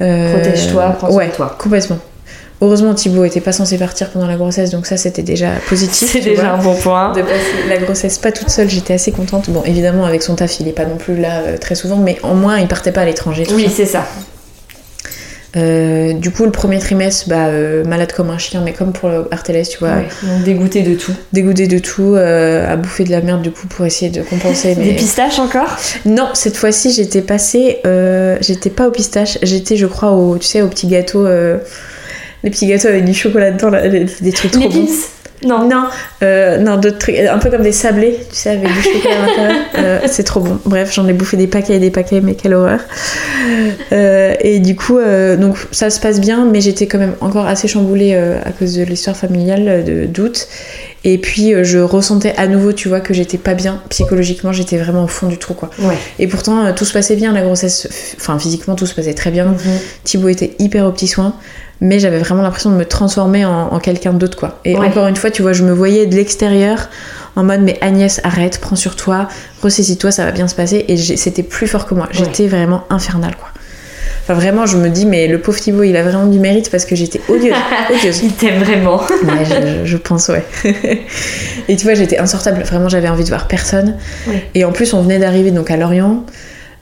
Euh, Protège-toi, prends soin ouais, de toi. Complètement. Heureusement Thibaut était pas censé partir pendant la grossesse donc ça c'était déjà positif. C'est déjà vois. un bon point. de passer la grossesse pas toute seule, j'étais assez contente. Bon, évidemment, avec son taf, il est pas non plus là euh, très souvent, mais au moins, il partait pas à l'étranger. Oui, c'est ça. Euh, du coup, le premier trimestre, bah, euh, malade comme un chien, mais comme pour le Arteles, tu vois, donc dégoûté de tout. dégoûté de tout, euh, à bouffer de la merde, du coup, pour essayer de compenser. Des pistaches encore? Non, cette fois-ci, j'étais passée, j'étais pas au pistache, j'étais, je crois, au, tu sais, aux petits gâteaux, euh, les petits gâteaux avec du chocolat dedans, là, les- des trucs trop Les bons. Non. Non, euh, non, d'autres trucs, un peu comme des sablés, tu sais, avec du chocolat à l'intérieur. Euh, c'est trop bon. Bref, j'en ai bouffé des paquets et des paquets, mais quelle horreur. Euh, et du coup, donc ça se passe bien, mais j'étais quand même encore assez chamboulée à cause de l'histoire familiale de d'août. Et puis, je ressentais à nouveau, tu vois, que j'étais pas bien psychologiquement, j'étais vraiment au fond du trou, quoi. Ouais. Et pourtant, tout se passait bien, la grossesse, enfin, physiquement, tout se passait très bien. Thibaut était hyper aux petits soins, mais j'avais vraiment l'impression de me transformer en, en quelqu'un d'autre, quoi. Et Ouais. encore une fois, tu vois, je me voyais de l'extérieur en mode, mais Agnès, arrête, prends sur toi, ressaisis-toi, ça va bien se passer. Et c'était plus fort que moi. J'étais vraiment infernale, quoi. Enfin, vraiment, je me dis, mais le pauvre Thibaut, il a vraiment du mérite parce que j'étais odieuse. odieuse. Il t'aime vraiment. Ouais, je, je pense, ouais. et tu vois, j'étais insortable. Vraiment, j'avais envie de voir personne. Ouais. Et en plus, on venait d'arriver donc à Lorient.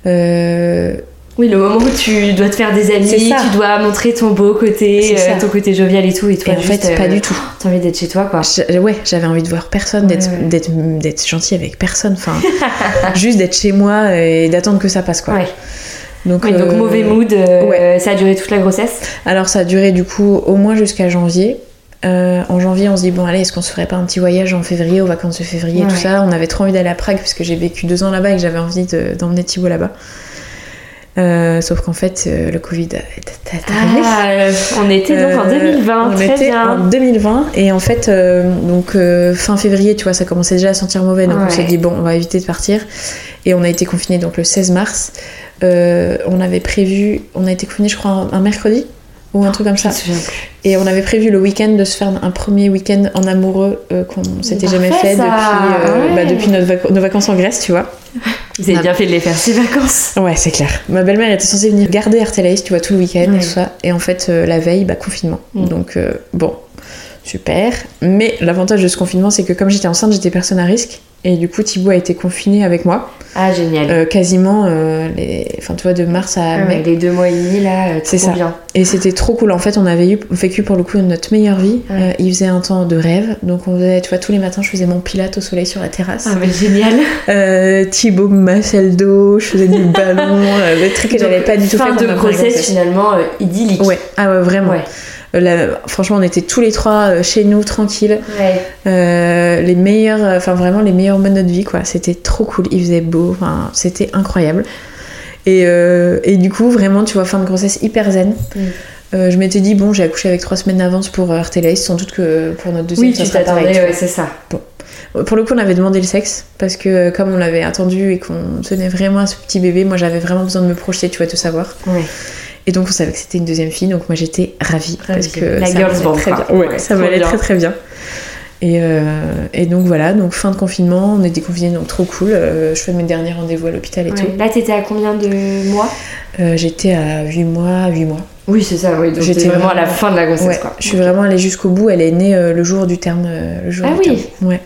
Euh, Oui, le moment où tu dois te faire des amis, tu dois montrer ton beau côté, euh, ton côté jovial et tout, et toi, et en juste, fait, pas euh, du tout. T'as envie d'être chez toi, quoi. Ouais, j'avais envie de voir personne, d'être, Ouais, d'être, gentil avec personne. Enfin, juste d'être chez moi et d'attendre que ça passe, quoi. Ouais. Donc, Oui, donc euh, mauvais mood, euh, ouais. ça a duré toute la grossesse. Alors, ça a duré du coup au moins jusqu'à janvier. Euh, en janvier, on se dit, bon, allez, est-ce qu'on se ferait pas un petit voyage en février, aux vacances de février, Ouais. tout ça On avait trop envie d'aller à Prague, parce que j'ai vécu deux ans là-bas et que j'avais envie de- d'emmener Thibaut là-bas. Euh, sauf qu'en fait, euh, le Covid. Ah, euh, on était donc en Euh, 2020, on très était bien. en 2020 et en fait euh, donc euh, fin février tu vois ça commençait déjà à sentir mauvais donc on s'est dit bon on va éviter de partir et on a été confinés donc le 16 mars Euh, on avait prévu on a été confinés je crois un mercredi ou un truc comme ça et on avait prévu le week-end de se faire un premier week-end en amoureux euh, qu'on s'était jamais fait ça. depuis, euh, Ouais. bah, depuis notre vac- nos vacances en Grèce tu vois Vous avez Ah. bien fait de les faire ces vacances. Ouais, c'est clair. Ma belle-mère était censée venir garder Artelaïs, tu vois, tout le week-end Ouais. et tout ça. Et en fait, euh, la veille, bah, confinement. Mm. Donc, bon, super. Mais l'avantage de ce confinement, c'est que comme j'étais enceinte, j'étais personne à risque. Et du coup, Thibaut a été confiné avec moi, Ah, génial. euh, quasiment, euh, les... enfin, tu vois, de mars à Ah mai. les deux mois et demi, là, euh, C'est ça. bien. Et c'était trop cool. En fait, on avait eu, vécu pour le coup notre meilleure vie. Ouais. Il faisait un temps de rêve. Donc, on faisait, tu vois, tous les matins, je faisais mon pilate au soleil sur la terrasse. Ah, mais génial. Thibaut me massait le dos, je faisais du ballon, euh, le truc que j'avais pas du tout fait Fin de grossesse, finalement, idyllique. Ouais, ah ouais, vraiment. Ouais. Euh, franchement, on était tous les trois euh, chez nous, tranquilles. Ouais. Euh, les meilleurs, enfin vraiment les meilleurs moments de notre vie, quoi. C'était trop cool, il faisait beau, enfin, c'était incroyable. Et, euh, et du coup, vraiment, tu vois, fin de grossesse hyper zen. Mm. Euh, je m'étais dit, bon, j'ai accouché avec trois semaines d'avance pour Artelaïs, sans doute que pour notre deuxième, Oui, ça tu sera pareil, ouais, c'est ça. Pour le coup, on avait demandé le sexe parce que comme on l'avait attendu et qu'on tenait vraiment à ce petit bébé, moi j'avais vraiment besoin de me projeter, tu vois, de savoir. Ouais. Et donc on savait que c'était une deuxième fille, donc moi j'étais ravie parce que La ça girls band, très bien. Ouais, Ouais, ça m'allait très très bien. Et, euh, et donc voilà, donc fin de confinement, on était confinés, donc trop cool. Euh, je fais mes derniers rendez-vous à l'hôpital et Ouais. tout. Là, t'étais à combien de mois? Euh, J'étais à 8 mois, 8 mois. Oui, c'est ça, oui. Donc J'étais vraiment à la fin de la grossesse, Ouais, quoi. je suis vraiment allée jusqu'au bout. Elle est née le jour du terme. le jour Ah du oui. terme. Ouais.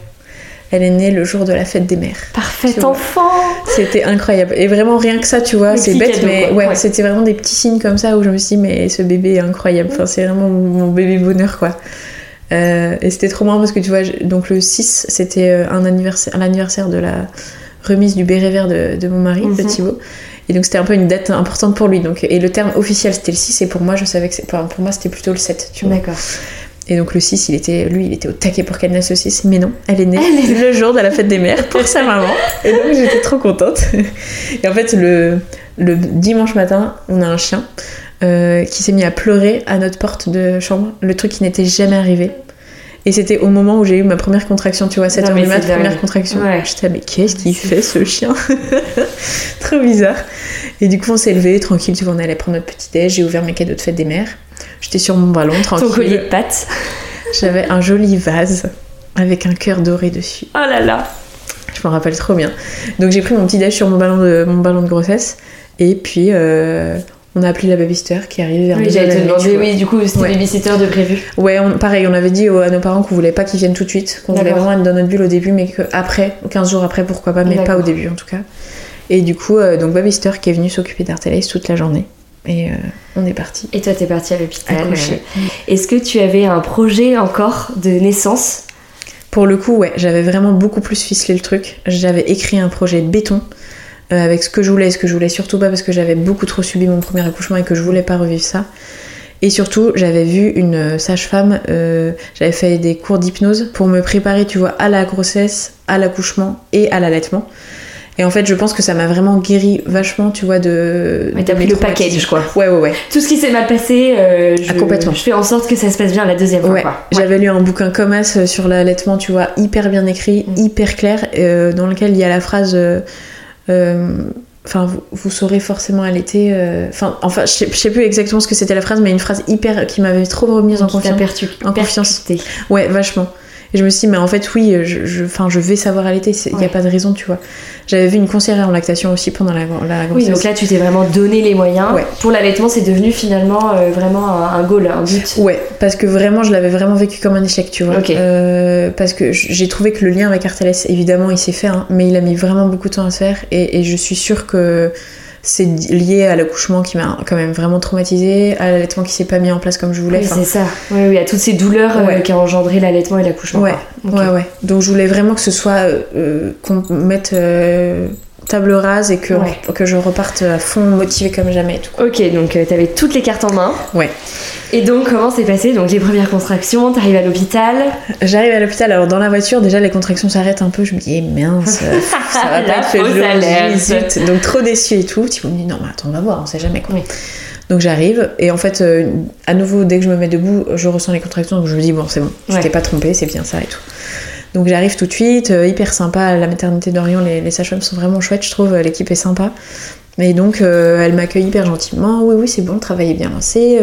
Elle est née le jour de la fête des mères. Parfait enfant C'était incroyable. Et vraiment, rien que ça, tu vois, c'est bête, cadeau, mais ouais, Ouais. c'était vraiment des petits signes comme ça où je me suis dit, mais ce bébé est incroyable. Enfin, c'est vraiment mon bébé bonheur, quoi. Euh, et c'était trop marrant parce que tu vois, donc le 6, c'était euh, un anniversaire, l'anniversaire de la remise du béret vert de, de mon mari, de Mhm. Thibaut. Et donc c'était un peu une date importante pour lui. Donc, et le terme officiel c'était le 6 et pour moi je savais que c'est, enfin, pour moi c'était plutôt le 7, tu vois. D'accord. Et donc le 6, il était, lui, il était au taquet pour qu'elle naisse le 6, mais non, elle est née Elle est le jour de la fête des mères pour sa maman. Et donc j'étais trop contente. Et en fait, le, le dimanche matin, on a un chien euh, qui s'est mis à pleurer à notre porte de chambre, le truc qui n'était jamais arrivé. Et c'était au moment où j'ai eu ma première contraction, tu vois, 7 Non, heures mais du mat, première contraction. Ouais. J'étais, mais qu'est-ce qu'il fait ce chien Trop bizarre. Et du coup, on s'est levé tranquille, tu vois, on allait prendre notre petit déj, j'ai ouvert mes cadeaux de fête des mères. J'étais sur mon ballon, tranquille. Ton collier de pâtes. J'avais un joli vase avec un cœur doré dessus. Oh là là. Je m'en rappelle trop bien. Donc j'ai pris mon petit déj sur mon ballon de, mon ballon de grossesse. Et puis, euh, on a appelé la babysitter qui est arrivée vers Oui, 2 heures j'allais te demander, oui, du coup, c'était Ouais. babysitter de prévu. Ouais, on- pareil, on avait dit à nos parents qu'on voulait pas qu'ils viennent tout de suite, qu'on voulait vraiment être dans notre bulle au début, mais qu'après, 15 jours après, pourquoi pas, mais pas au début en tout cas. Et du coup, euh, donc Babysitter qui est venu s'occuper d'Artelaïs toute la journée. Et euh, on est parti. Et toi, t'es partie à l'hôpital. Euh, Est-ce que tu avais un projet encore de naissance? Pour le coup, ouais, j'avais vraiment beaucoup plus ficelé le truc. J'avais écrit un projet béton euh, avec ce que je voulais et ce que je voulais surtout pas parce que j'avais beaucoup trop subi mon premier accouchement et que je voulais pas revivre ça. Et surtout, j'avais vu une sage-femme, euh, j'avais fait des cours d'hypnose pour me préparer, tu vois, à la grossesse, à l'accouchement et à l'allaitement. Et en fait, je pense que ça m'a vraiment guéri vachement, tu vois, de. Ouais, t'as pris le package, quoi. Ouais, ouais, ouais. Tout ce qui s'est mal passé, euh, je, Ah, complètement. je fais en sorte que ça se passe bien la deuxième fois. Ouais, j'avais lu un bouquin comme As sur l'allaitement, tu vois, hyper bien écrit, Mm. hyper clair, euh, dans lequel il y a la phrase. euh, euh, Enfin, vous, vous saurez forcément allaiter. euh, Enfin, enfin, je sais, je sais plus exactement ce que c'était la phrase, mais une phrase hyper qui m'avait trop remise en confiance. En confiance. Ouais, vachement. Et je me suis dit, mais en fait, oui, je, je, vais savoir allaiter, il n'y Ouais. a pas de raison, tu vois. J'avais vu une conseillère en lactation aussi pendant la, la Oui, donc là, tu t'es vraiment donné les moyens. Ouais. Pour l'allaitement, c'est devenu finalement euh, vraiment un, un goal, un but. Ouais, parce que vraiment, je l'avais vraiment vécu comme un échec, tu vois. Euh, parce que j'ai trouvé que le lien avec Arteles, évidemment, il s'est fait, hein, mais il a mis vraiment beaucoup de temps à se faire. Et, et je suis sûre que c'est lié à l'accouchement qui m'a quand même vraiment traumatisée, à l'allaitement qui s'est pas mis en place comme je voulais. Oui, Enfin, c'est ça. Oui, oui, à toutes ces douleurs euh, Ouais. qui ont engendré l'allaitement et l'accouchement. Ouais, ouais, ouais. Donc je voulais vraiment que ce soit euh, qu'on mette euh, table rase et que, Ouais. que je reparte à fond motivée comme jamais et tout. Ok, donc euh, t'avais toutes les cartes en main. Ouais. Et donc, comment s'est passé Donc, les premières contractions, t'arrives à l'hôpital? J'arrive à l'hôpital, alors dans la voiture, déjà les contractions s'arrêtent un peu. Je me dis, eh, mince, ça va pas être le jour. Donc trop déçue et tout. Tu me dis, non, mais attends, on va voir, on sait jamais quoi. Oui. Donc j'arrive, et en fait, euh, à nouveau, dès que je me mets debout, je ressens les contractions, donc je me dis, bon, c'est bon, je Ouais. t'ai pas trompée, c'est bien ça et tout. Donc j'arrive tout de suite, euh, hyper sympa, la maternité d'Orient, les, les sont vraiment chouettes, je trouve, euh, l'équipe est sympa. Et donc euh, elle m'accueille hyper gentiment, oui, oui, c'est bon, le travail est bien lancé.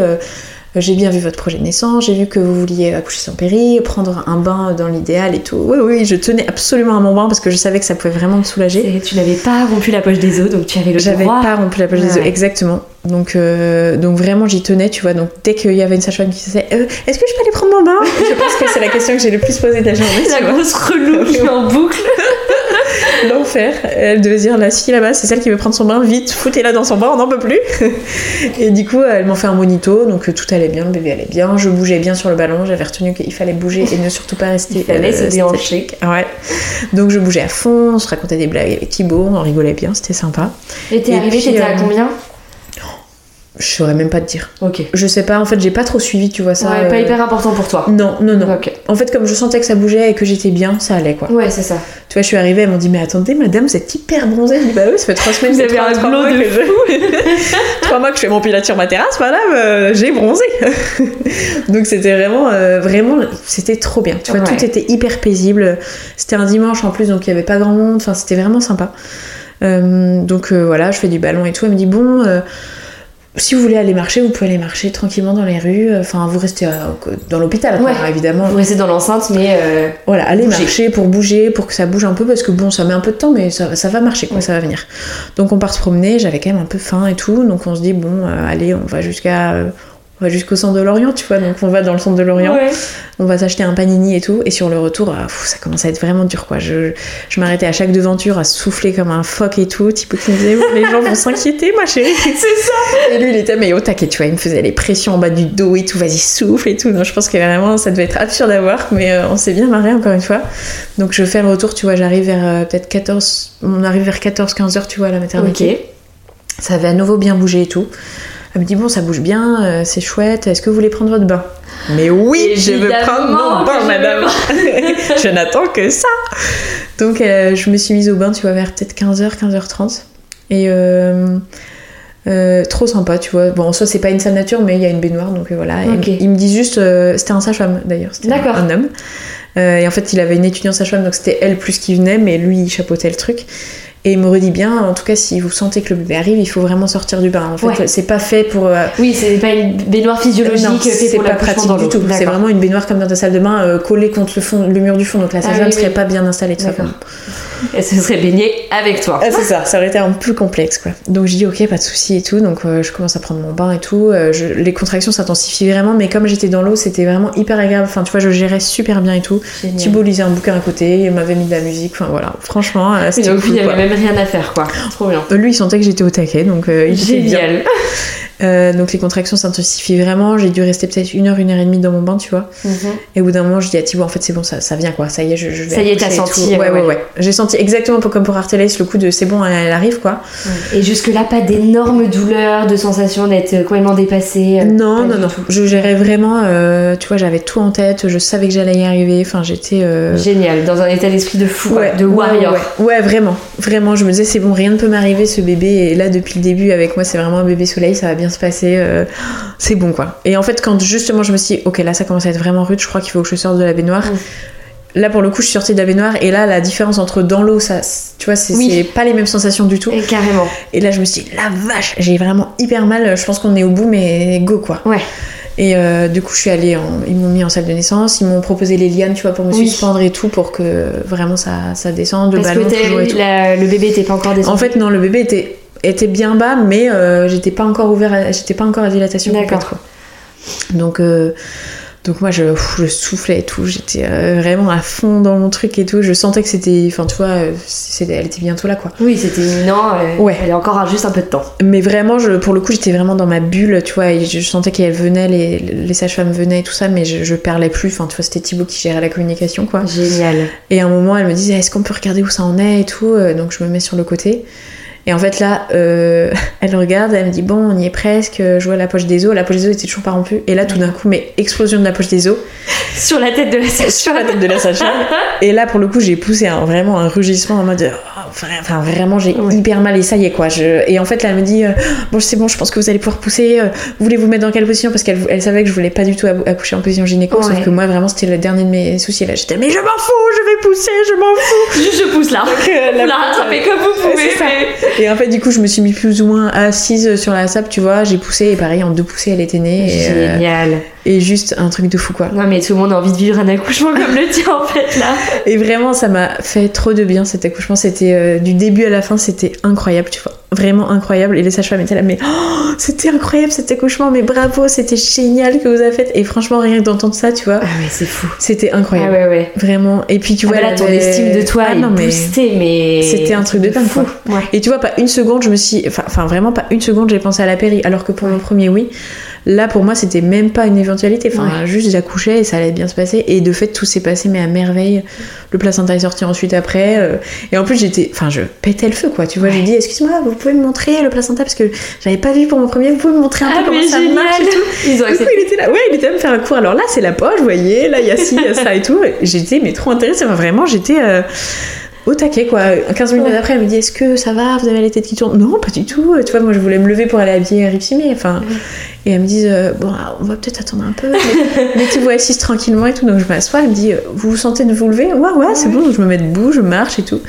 J'ai bien vu votre projet de naissance, j'ai vu que vous vouliez accoucher sans péri, prendre un bain dans l'idéal et tout. Oui, oui, je tenais absolument à mon bain parce que je savais que ça pouvait vraiment me soulager. Et tu n'avais pas rompu la poche des os, donc tu avais le J'avais droit. pas rompu la poche des os, exactement. Donc, euh, donc vraiment, j'y tenais, tu vois. Donc, dès qu'il y avait une sage-femme qui disait euh, Est-ce que je peux aller prendre mon bain? Je pense que c'est la question que j'ai le plus posée de la journée. La grosse relou qui en boucle. L'enfer. Elle devait dire La fille là-bas, c'est celle qui veut prendre son bain, vite, foutez-la dans son bain, on n'en peut plus. Et du coup, elles m'ont fait un monito, donc euh, tout allait bien, le bébé allait bien. Je bougeais bien sur le ballon, j'avais retenu qu'il fallait bouger et ne surtout pas rester. Il fallait se déhancher. statique. Ouais. Donc, je bougeais à fond, on se racontait des blagues avec Thibaut, on rigolait bien, c'était sympa. Et t'es arrivée, t'étais à euh, combien? Je saurais même pas te dire. Ok. Je sais pas, en fait, j'ai pas trop suivi, tu vois ça. ouais, pas euh, hyper important pour toi. Non, non, non. Ok. En fait, comme je sentais que ça bougeait et que j'étais bien, ça allait quoi. Ouais, c'est ça. Tu vois, je suis arrivée, elles m'ont dit, mais attendez, madame, vous êtes hyper bronzée. Je dis, bah oui, ça fait trois semaines, Vous avez trois- un trois mois de que je... trois mois que je fais mon pilates sur ma terrasse, madame, euh, j'ai bronzé. Donc c'était vraiment, euh, vraiment, c'était trop bien. Tu vois, Ouais. tout était hyper paisible. C'était un dimanche en plus, donc il y avait pas grand monde. Enfin, c'était vraiment sympa. Euh, donc voilà, je fais du ballon et tout. Elle me dit, bon. Euh, si vous voulez aller marcher, vous pouvez aller marcher tranquillement dans les rues. Enfin, vous restez euh, dans l'hôpital, Ouais. évidemment. Vous restez dans l'enceinte, mais euh, Voilà, aller Bouger. marcher pour bouger, pour que ça bouge un peu, parce que bon, ça met un peu de temps, mais ça, ça va marcher, quoi, ça va venir. Donc on part se promener, j'avais quand même un peu faim et tout, donc on se dit, bon, euh, allez, on va jusqu'à. On va jusqu'au centre de l'Orient, tu vois, donc on va dans le centre de l'Orient, ouais. on va s'acheter un panini et tout, et sur le retour, ah, pff, ça commence à être vraiment dur, quoi. Je, je m'arrêtais à chaque devanture à souffler comme un phoque et tout, type qui me disait, les gens vont s'inquiéter, ma chérie. c'est ça. Et lui, il était mais au taquet, tu vois, il me faisait les pressions en bas du dos et tout, vas-y, souffle et tout. Non, je pense que vraiment, ça devait être absurde à voir, mais euh, on s'est bien marré encore une fois. Donc je fais le retour, tu vois, j'arrive vers euh, peut-être 14, on arrive vers 14-15 heures, tu vois, à la maternité. Ok. Ça avait à nouveau bien bougé et tout. Elle me dit, bon, ça bouge bien, euh, c'est chouette, est-ce que vous voulez prendre votre bain? Mais oui, je veux prendre mon bain, madame Je n'attends que ça Donc euh, je me suis mise au bain, tu vois, vers peut-être 15h, 15h30. Et euh, trop sympa, tu vois. Bon, en soi, c'est pas une salle nature, mais il y a une baignoire, donc voilà. Il me dit juste, c'était un sage-femme d'ailleurs, c'était un, homme. Et en fait, il avait une étudiante sage-femme, donc c'était elle plus qui venait, mais lui, il chapeautait le truc. Et il me redit bien, en tout cas, si vous sentez que le bébé arrive, il faut vraiment sortir du bain. En fait, Ouais. c'est pas fait pour. euh, Oui, c'est pas une baignoire physiologique faite c'est pas pratique dans du tout. C'est vraiment une baignoire comme dans ta salle de bain, euh, collée contre le, fond, le mur du fond. Donc la Ah sage-femme oui, serait oui. pas bien installée de ça. Elle se serait baignée avec toi. Ah, c'est ça, ça aurait été un peu plus complexe quoi. Donc je dis ok, pas de souci et tout. Donc euh, je commence à prendre mon bain et tout. Euh, je- les contractions s'intensifient vraiment, mais comme j'étais dans l'eau, c'était vraiment hyper agréable. Enfin, tu vois, je gérais super bien et tout. Génial. Thibaut lisait un bouquin à côté, il m'avait mis de la musique. Enfin voilà, franchement, euh, Et c'était donc, cool, il n'y quoi. avait même rien à faire, quoi. Trop bien. Lui, il sentait que j'étais au taquet, donc euh, il était bien. Euh, donc les contractions s'intensifient vraiment. J'ai dû rester peut-être une heure, une heure et demie dans mon bain, tu vois. Mhm. Et au bout d'un moment, je dis à Thibaut, en fait, c'est bon, ça, ça vient quoi. Ça y est, je, je vais Ça y est, t'as senti, tout. ouais, Ouais, ouais. J'ai senti exactement comme pour Artelis le coup de c'est bon, elle, elle arrive quoi. Et jusque-là, pas d'énormes douleurs, de sensation d'être complètement dépassée. euh, Non, non, non. tout. Je gérais vraiment, euh, tu vois, j'avais tout en tête, je savais que j'allais y arriver. Enfin, j'étais. euh, Génial, dans un état d'esprit de fou, de warrior. Ouais, ouais, vraiment. Vraiment, je me disais, c'est bon, rien ne peut m'arriver, ce bébé. Et là, depuis le début, avec moi, c'est vraiment un bébé soleil, ça va bien se passer. euh, c'est bon, quoi. Et en fait, quand justement, je me suis dit, ok, là, ça commence à être vraiment rude, je crois qu'il faut que je sorte de la baignoire. Mm. Là, pour le coup, je suis sortie de la baignoire. Et là, la différence entre dans l'eau, ça, tu vois, c'est Oui. pas les mêmes sensations du tout. Et carrément. Et là, je me suis dit, la vache, j'ai vraiment hyper mal. Je pense qu'on est au bout, mais go, quoi. Ouais. Et euh, du coup, je suis allée, en... ils m'ont mis en salle de naissance, ils m'ont proposé les lianes, tu vois, pour me Oui. suspendre et tout, pour que vraiment ça, ça descende, le Parce ballon que t'as- toujours et tout. la- le bébé était pas encore descendu. En fait, non, le bébé était, était bien bas, mais euh, j'étais pas encore ouvert, à- j'étais pas encore à dilatation complète, quoi. Donc, euh, donc moi, je, soufflais et tout, j'étais euh, vraiment à fond dans mon truc et tout. Je sentais que c'était, enfin, tu vois, c'était- elle était bientôt là, quoi. Oui, c'était imminent. euh, Ouais. Elle a encore juste un peu de temps. Mais vraiment, je, pour le coup, j'étais vraiment dans ma bulle, tu vois, et je, sentais qu'elles venaient, les, les sages-femmes venaient et tout ça, mais je, je parlais plus. Enfin, tu vois, c'était Thibaut qui gérait la communication, quoi. Génial. Et à un moment, elle me disait, est-ce qu'on peut regarder où ça en est et tout. Donc je me mets sur le côté. Et en fait, là, euh, elle regarde, elle me dit, bon, on y est presque. Je vois la poche des os. La poche des os était toujours pas rompue. Et là, tout d'un coup, mais explosion de la poche des os Sur la tête de la sur la tête de la sage Et là, pour le coup, j'ai poussé un- vraiment un rugissement en mode, oh, enfin, vraiment, j'ai hyper mal et ça y est, quoi. Je... Et en fait, là, elle me dit, euh, bon, c'est bon, je pense que vous allez pouvoir pousser. Euh, Vous voulez vous mettre dans quelle position? Parce qu'elle elle savait que je voulais pas du tout accoucher en position gynéco. Ouais. Sauf que moi, vraiment, c'était le dernier de mes soucis. Là, j'étais, mais je m'en fous, je vais pousser, je m'en fous. Juste, je pousse là. euh, la Vous la rattrapez comme vous pouvez. Et en fait, du coup, je me suis mis plus ou moins assise sur la sable, tu vois. J'ai poussé et pareil, en deux poussées, elle était née. Et, euh, Génial. Et juste un truc de fou, quoi. Non, mais tout le monde a envie de vivre un accouchement comme le tien, en fait, là. Et vraiment, ça m'a fait trop de bien cet accouchement. C'était euh, du début à la fin, c'était incroyable, tu vois. Vraiment incroyable. Et les sages-femmes étaient là, mais oh, c'était incroyable cet accouchement, mais bravo, c'était génial que vous avez fait. Et franchement, rien que d'entendre ça, tu vois, Ah, ouais, c'est fou. c'était Ah, incroyable. ouais, ouais. Vraiment. Et puis, tu Ah, vois, bah là, elle ton avait- estime de toi Ah, non, mais- boostée, mais. C'était un truc de dingue, fou. quoi. Ouais. Et tu vois, pas une seconde, je me suis. Enfin, enfin, vraiment pas une seconde, j'ai pensé à la péri. Alors que pour mon premier, oui. Là, pour moi, c'était même pas une éventualité. Enfin, Ouais. juste j'accouchais et ça allait bien se passer. Et de fait, tout s'est passé, mais à merveille. Le placenta est sorti ensuite après. euh, Et en plus, j'étais. Enfin, je pétais le feu, quoi. Tu vois, j'ai dit, excuse-moi, vous pouvez me montrer le placenta parce que j'avais pas vu pour mon premier, vous pouvez me montrer un Ah, peu comment ça marche et tout. Ils ont Du coup, il était là, ouais, il était là me faire un cours. Alors là, c'est la poche, vous voyez, là, il y a ci, il y a ça et tout. J'étais, mais trop intéressée. Enfin, vraiment, j'étais euh, au taquet, quoi. 15 minutes Ouais. après, elle me dit, est-ce que ça va? Vous avez la tête qui tourne? Non, pas du tout. Tu vois, moi, je voulais me lever pour aller habiller Ripsimé. Enfin, et elle me dit, euh, bon, alors, on va peut-être attendre un peu. mais- Mettez-vous assise tranquillement et tout. Donc, je m'assois. Elle me dit, euh, vous vous sentez de vous lever? Ouais, ouais, c'est bon. Donc, je me mets debout, je marche et tout.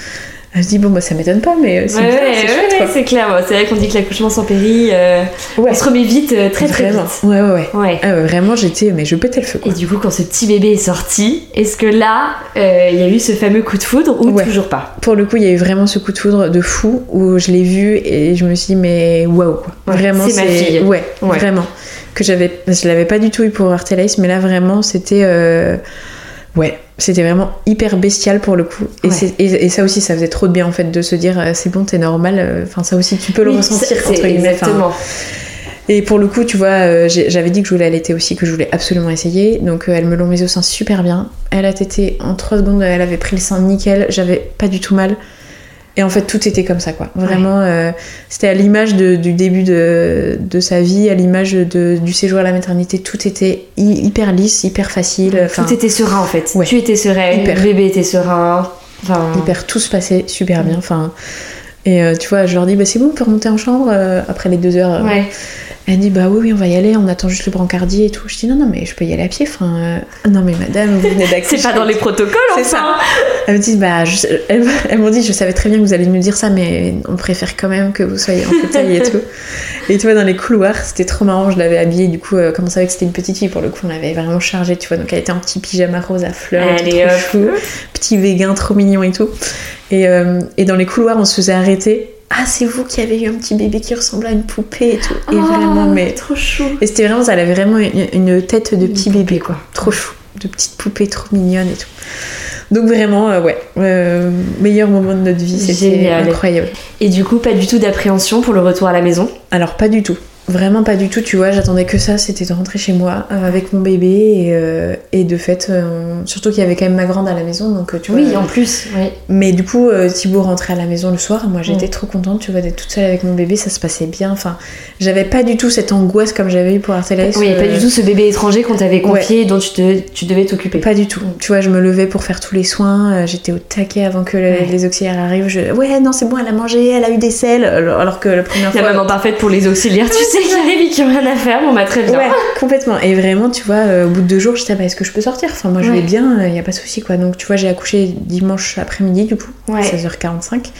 Elle se dit, bon, bah, ça m'étonne pas, mais euh, c'est Ouais, ouais, c'est ouais, clair. C'est vrai qu'on dit que l'accouchement sans péri, euh, on se remet vite, euh, très très Vraiment. vite. Ouais, ouais. Ah ouais, vraiment, j'étais, mais je pétais le feu, quoi. Et du coup, quand ce petit bébé est sorti, est-ce que là, euh, il y a eu ce fameux coup de foudre ou toujours pas? Pour le coup, il y a eu vraiment ce coup de foudre de fou où je l'ai vu et je me suis dit, mais waouh, quoi. Vraiment, c'est ma fille. Ouais, vraiment. Que j'avais, je l'avais pas du tout eu pour Artelaïs, mais là, vraiment, c'était. Ouais, c'était vraiment hyper bestial pour le coup. Et, Ouais. c'est- et, et ça aussi, ça faisait trop de bien en fait de se dire, euh, c'est bon, t'es normal. euh, Enfin, ça aussi, tu peux le Oui, ressentir entre guillemets. Exactement. et pour le coup, tu vois, euh, j'avais dit que je voulais allaiter aussi, que je voulais absolument essayer. Donc euh, elle me l'ont mise au sein super bien. Elle a tété en 3 secondes, elle avait pris le sein nickel, j'avais pas du tout mal. Et en fait, tout était comme ça, quoi. Vraiment, euh, c'était à l'image du début de, de sa vie, à l'image du séjour à la maternité. Tout était hy- hyper lisse, hyper facile. Tout était serein en fait. Ouais. Tu étais sereine, Hyper. le bébé était serein. Enfin, hyper tout se passait super bien. Enfin, Et euh, tu vois, je leur dis, bah c'est bon, on peut remonter en chambre euh, après les deux heures. Ouais. Elle dit, bah oui, oui, on va y aller, on attend juste le brancardier et tout. Je dis, non, non, mais je peux y aller à pied. Enfin, euh, non, mais madame, vous venez d'accoucher. C'est pas dans les protocoles, C'est enfin. ça. Elle me dit, bah, je- elles, elles m'ont dit, je savais très bien que vous allez nous dire ça, mais on préfère quand même que vous soyez en fauteuil et tout. Et tu vois, dans les couloirs, c'était trop marrant. Je l'avais habillée, du coup, euh, comme on savait que c'était une petite fille, pour le coup, on l'avait vraiment chargée, tu vois. Donc, elle était en petit pyjama rose à fleurs, Allez, trop chou, petit véguin, trop mignon et tout. Et, euh, et dans les couloirs, on se faisait arrêter. Ah, c'est vous qui avez eu un petit bébé qui ressemblait à une poupée et tout. Et Oh, vraiment, mais. Trop chou. Et c'était vraiment, elle avait vraiment une, une tête de petit bébé, quoi. Trop chou. De petite poupée trop mignonne et tout. Donc vraiment, euh, ouais, euh, meilleur moment de notre vie, c'était incroyable. Et du coup, pas du tout d'appréhension pour le retour à la maison? Alors pas du tout, vraiment pas du tout, tu vois, j'attendais que ça, c'était de rentrer chez moi euh, avec mon bébé et, euh, et de fait, euh, surtout qu'il y avait quand même ma grande à la maison, donc tu vois. Oui, en plus. Oui. Mais du coup, Thibaut rentrait à la maison le soir. Moi, j'étais Mm. trop contente, tu vois, d'être toute seule avec mon bébé. Ça se passait bien. Enfin, j'avais pas du tout cette angoisse comme j'avais eu pour Artelis. Oui, pas du tout ce bébé étranger qu'on t'avait confié dont tu, te- tu devais t'occuper. Pas du tout. Tu vois, je me levais pour faire tous les soins. J'étais au taquet avant que Ouais. les auxiliaires arrivent. Je... Ouais, non, c'est bon, elle a mangé, elle a eu des selles. Alors que la première La fois. maman parfaite pour les auxiliaires, tu sais, qui arrivent et qui ont rien à faire, bon bah très bien. Ouais, complètement. Et vraiment, tu vois, euh, au bout de deux jours, j'étais, ah, bah, est-ce que je peux sortir? Enfin, moi, je Ouais. vais bien, il n'y a pas de souci, quoi. Donc, tu vois, j'ai accouché dimanche après-midi, du coup, Ouais. 16h45.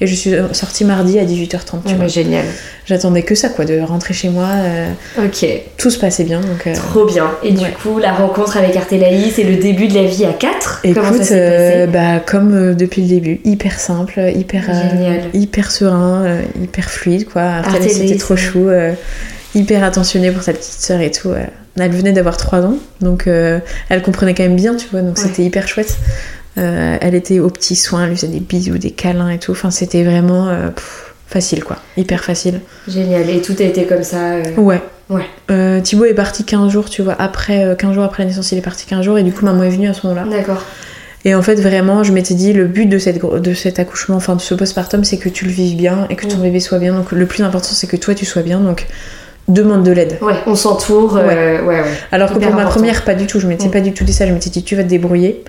Et je suis euh, sortie mardi à 18h30, tu Ouais, vois. génial. J'attendais que ça, quoi, de rentrer chez moi. euh, Ok, tout se passait bien, donc. euh, trop bien. Et du coup, la rencontre avec Artélaïs c'est le début de la vie à 4 Comment ça euh, passé? bah, comme euh, depuis le début, hyper simple, hyper, euh, Génial. hyper serein, euh, hyper fluide, quoi. Artemis, c'était trop chou, euh, hyper attentionné pour sa petite sœur et tout. euh. Elle venait d'avoir 3 ans, donc euh, elle comprenait quand même bien, tu vois, donc Ouais. c'était hyper chouette. Euh, elle était aux petits soins, elle lui faisait des bisous, des câlins et tout. Enfin, c'était vraiment pff, facile, quoi. Hyper facile. Génial, et tout a été comme ça. Ouais. Ouais. Euh, Thibaut est parti 15 jours, tu vois, après, euh, 15 jours après la naissance, il est parti 15 jours, et du coup, maman est venue à ce moment-là. D'accord. Et en fait, vraiment, je m'étais dit, le but de, cette, gro- de cet accouchement, enfin de ce postpartum, c'est que tu le vives bien et que ton Mm. bébé soit bien. Donc le plus important, c'est que toi, tu sois bien. Donc demande de l'aide. Ouais, on s'entoure. euh, ouais, ouais. Alors que pour ma première, pas du tout. Je m'étais Mm. pas du tout dit ça. Je m'étais dit, tu vas te débrouiller.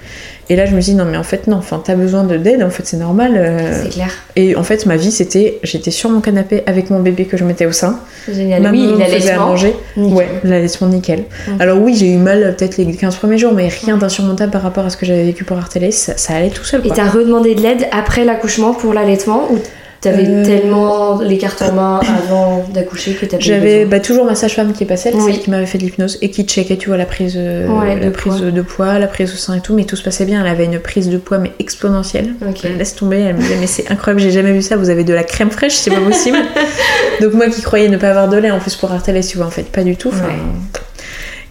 Et là, je me suis dit, non, mais en fait, non. Enfin, t'as besoin de d'aide. En fait, c'est normal. euh. C'est clair. Et en fait, ma vie, c'était, j'étais sur mon canapé avec mon bébé que je mettais au sein. Génial. Maman oui, me faisait à manger. Nickel. Ouais, l'allaitement nickel. Ok. Alors oui, j'ai eu mal peut-être les 15 premiers jours, mais rien d'insurmontable par rapport à ce que j'avais vécu pour Artelis. Ça, ça allait tout seul. Et t'as redemandé de l'aide après l'accouchement pour l'allaitement ou t'avais Euh, tellement les cartes en main avant d'accoucher que eu J'avais bah, toujours ma sage-femme qui est passée, Oui. celle qui m'avait fait de l'hypnose et qui checkait, tu vois, la prise, euh, Ouais, la de prise poids. de poids, la prise au sein et tout, mais tout se passait bien. Elle avait une prise de poids mais exponentielle. Elle laisse tomber, elle me disait mais c'est incroyable, j'ai jamais vu ça. Vous avez de la crème fraîche, c'est pas possible. Donc moi qui croyais ne pas avoir de lait en plus pour Artelis, tu vois, en fait pas du tout. enfin, Ouais.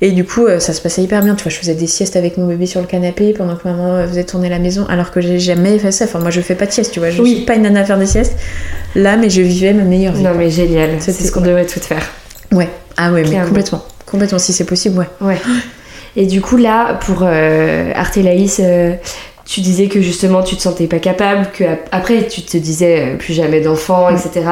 Et du coup, euh, ça se passait hyper bien. Tu vois, je faisais des siestes avec mon bébé sur le canapé pendant que maman euh, faisait tourner la maison, alors que j'ai jamais fait ça. Enfin, moi, je fais pas de sieste, tu vois. Je Oui. suis pas une nana à faire des siestes. Là, mais je vivais ma meilleure vie. Non mais génial, c'est C'était- ce qu'on devrait toutes faire. Ouais. Ah ouais, mais complètement. Complètement, si c'est possible, ouais. Ouais. Et du coup là, pour euh, Artélaïs, euh, tu disais que justement tu te sentais pas capable, que ap- après tu te disais euh, plus jamais d'enfant, etc.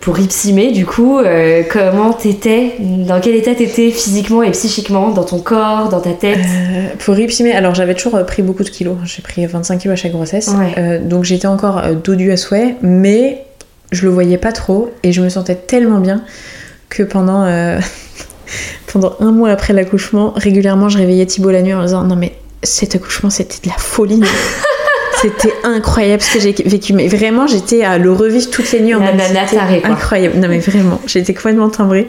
Pour Ipsimé, du coup, euh, comment t'étais, dans quel état t'étais physiquement et psychiquement, dans ton corps, dans ta tête? Euh, pour Ipsimé, alors j'avais toujours pris beaucoup de kilos. J'ai pris 25 kilos à chaque grossesse. Ouais. Euh, donc j'étais encore dodue à souhait, mais je le voyais pas trop et je me sentais tellement bien que pendant, pendant un mois après l'accouchement, régulièrement je réveillais Thibaut la nuit en disant Non, mais cet accouchement c'était de la folie. C'était incroyable ce que j'ai vécu. Mais vraiment, j'étais à le revivre toutes les nuits en La mode. Incroyable. Non, mais vraiment, j'étais complètement timbrée.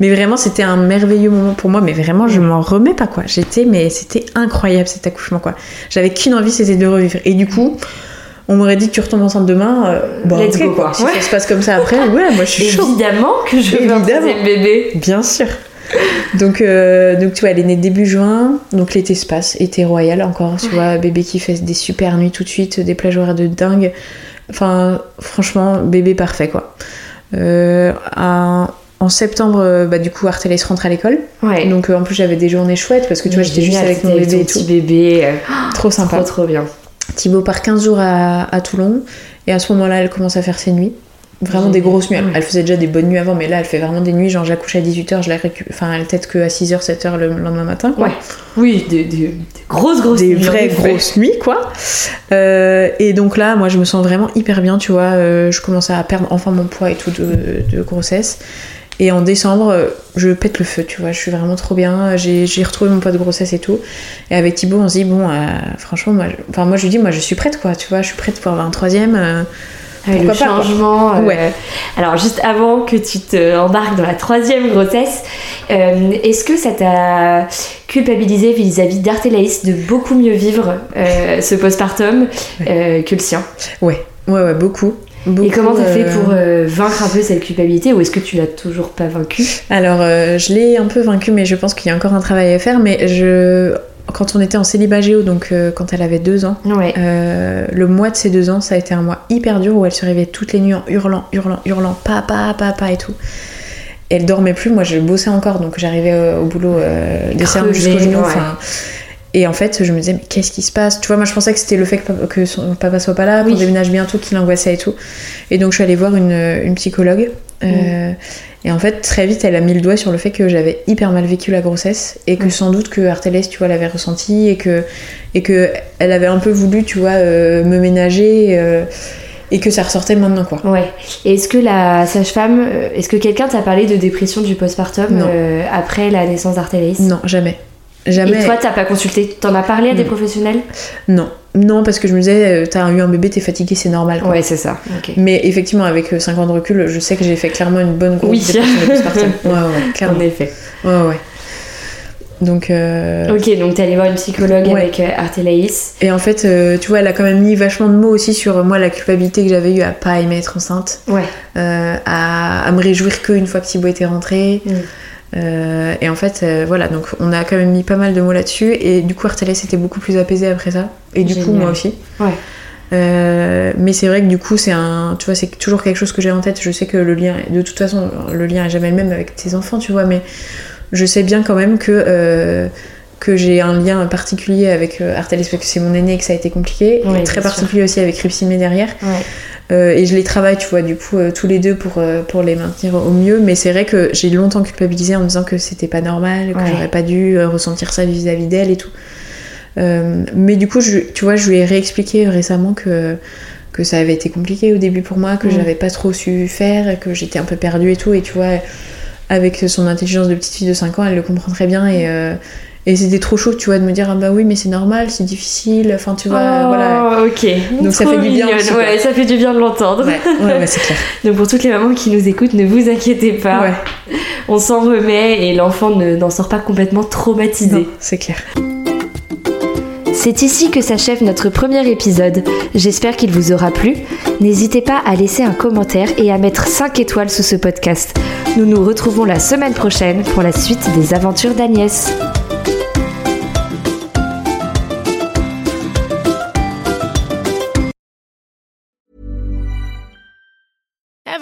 Mais vraiment, c'était un merveilleux moment pour moi. Mais vraiment, je m'en remets pas, quoi. J'étais, mais c'était incroyable cet accouchement, quoi. J'avais qu'une envie, c'était de le revivre. Et du coup, on m'aurait dit, tu retombes enceinte demain. euh, bon, Let's ok, go, quoi. Si Ouais. ça se passe comme ça après, ouais, moi je suis chaud. Évidemment que je veux un Évidemment. bébé. Bien sûr. Donc, euh, donc tu vois, elle est née début juin, donc l'été se passe, été royal encore, tu vois, bébé qui fait des super nuits tout de suite, des plages horaires de dingue. Enfin, franchement, bébé parfait quoi. Euh, en septembre, euh, bah, du coup, Artelis rentre à l'école. Ouais. Donc euh, en plus, j'avais des journées chouettes parce que tu vois, j'étais juste avec mon bébé et tout. petit bébé. Trop sympa. Trop trop bien. Thibaut part 15 jours à, à Toulon et à ce moment-là, elle commence à faire ses nuits. Vraiment des grosses nuits. Elle, faisait déjà des bonnes nuits avant, mais là, elle fait vraiment des nuits. Genre, j'accouche à 18h, je la récupère. Enfin, elle peut-être qu'à 6h, 7h le lendemain matin, quoi. Ouais. Oui, des, des- des grosses, grosses des nuits, en vraies grosses nuits quoi Euh, et donc là moi je me sens vraiment hyper bien tu vois euh, je commence à perdre enfin mon poids et tout de, de grossesse et en décembre euh, je pète le feu tu vois je suis vraiment trop bien j'ai retrouvé mon poids de grossesse et tout et avec Thibaut on se dit bon euh, franchement moi je- enfin moi je lui dis moi je suis prête quoi tu vois je suis prête pour avoir un troisième euh, Ouais, le pas, changement. euh, Ouais. Alors, juste avant que tu te embarques dans la troisième grossesse, euh, est-ce que ça t'a culpabilisé vis-à-vis d'Artélaïs de beaucoup mieux vivre euh, ce postpartum que le sien? Ouais ouais ouais beaucoup, beaucoup Et comment t'as fait pour euh, vaincre un peu cette culpabilité ou est-ce que tu l'as toujours pas vaincue? Alors, euh, je l'ai un peu vaincu, mais je pense qu'il y a encore un travail à faire. Mais je, quand on était en célibat géo, donc euh, quand elle avait deux ans, Ouais. euh, le mois de ses deux ans, ça a été un mois hyper dur où elle se réveillait toutes les nuits en hurlant, hurlant, hurlant, papa, papa et tout. Et elle dormait plus, moi je bossais encore, donc j'arrivais euh, au boulot euh, des cernes jusqu'au genou. ouais. Et en fait, je me disais, mais qu'est-ce qui se passe? Tu vois, moi je pensais que c'était le fait que, papa- que son papa soit pas là, qu'on Oui. déménage bientôt, qu'il angoissait et tout. Et donc je suis allée voir une, une psychologue. Euh, Et en fait, très vite, elle a mis le doigt sur le fait que j'avais hyper mal vécu la grossesse et que Mm. sans doute que Artélès, tu vois, l'avait ressenti et que, et que elle avait un peu voulu, tu vois, euh, me ménager euh, et que ça ressortait maintenant, quoi. Ouais. Et est-ce que la sage-femme, est-ce que quelqu'un t'a parlé de dépression du postpartum après la naissance d'Artélaïs Non, jamais. Jamais. Et toi, t'as pas consulté T'en as parlé à des Mm. professionnels? Non. Non, parce que je me disais, euh, t'as eu un bébé, t'es fatigué, c'est normal. Quoi. Ouais, c'est ça. Mais effectivement, avec 5 ans de recul, je sais que j'ai fait clairement une bonne grosse Oui. Ouais, ouais, clairement. En effet. Ouais, ouais. Donc, euh, Ok, donc t'es allé voir une psychologue Ouais. avec euh, Artélaïs. et en fait, euh, tu vois, elle a quand même mis vachement de mots aussi sur euh, moi la culpabilité que j'avais eue à pas aimer être enceinte, Ouais. euh, à, à me réjouir qu'une fois que Thibaut était rentré. Mm. Euh, et en fait, euh, voilà, donc on a quand même mis pas mal de mots là-dessus. Et du coup, Artelès était beaucoup plus apaisé après ça. Et du coup, moi aussi. Ouais. Euh, mais c'est vrai que du coup, c'est un, tu vois, c'est toujours quelque chose que j'ai en tête. Je sais que le lien, de toute façon, le lien est jamais le même avec tes enfants, tu vois, mais je sais bien quand même que que j'ai un lien particulier avec euh, Artelis parce que c'est mon aîné et que ça a été compliqué, Oui, et très particulier aussi avec Ripsimé derrière. Euh, et je les travaille, tu vois, du coup, euh, tous les deux pour, euh, pour les maintenir au mieux. Mais c'est vrai que j'ai longtemps culpabilisé en me disant que c'était pas normal, que Ouais. j'aurais pas dû ressentir ça vis-à-vis d'elle et tout. Mais du coup, je, tu vois, je lui ai réexpliqué récemment que, que ça avait été compliqué au début pour moi, que Mm. j'avais pas trop su faire, que j'étais un peu perdue et tout. Et tu vois, avec son intelligence de petite fille de 5 ans, elle le comprend très bien. Et, et c'était trop chaud, tu vois, de me dire, ah bah oui, mais c'est normal, c'est difficile. Enfin, tu vois, oh, voilà. ok. Donc ça fait du bien aussi. Ouais, ça fait du bien de l'entendre. Ouais, ouais, ouais, c'est clair. Donc pour toutes les mamans qui nous écoutent, ne vous inquiétez pas. Ouais. On s'en remet et l'enfant ne- n'en sort pas complètement traumatisé. Non, c'est clair. C'est ici que s'achève notre premier épisode. J'espère qu'il vous aura plu. N'hésitez pas à laisser un commentaire et à mettre 5 étoiles sous ce podcast. Nous nous retrouvons la semaine prochaine pour la suite des aventures d'Agnès.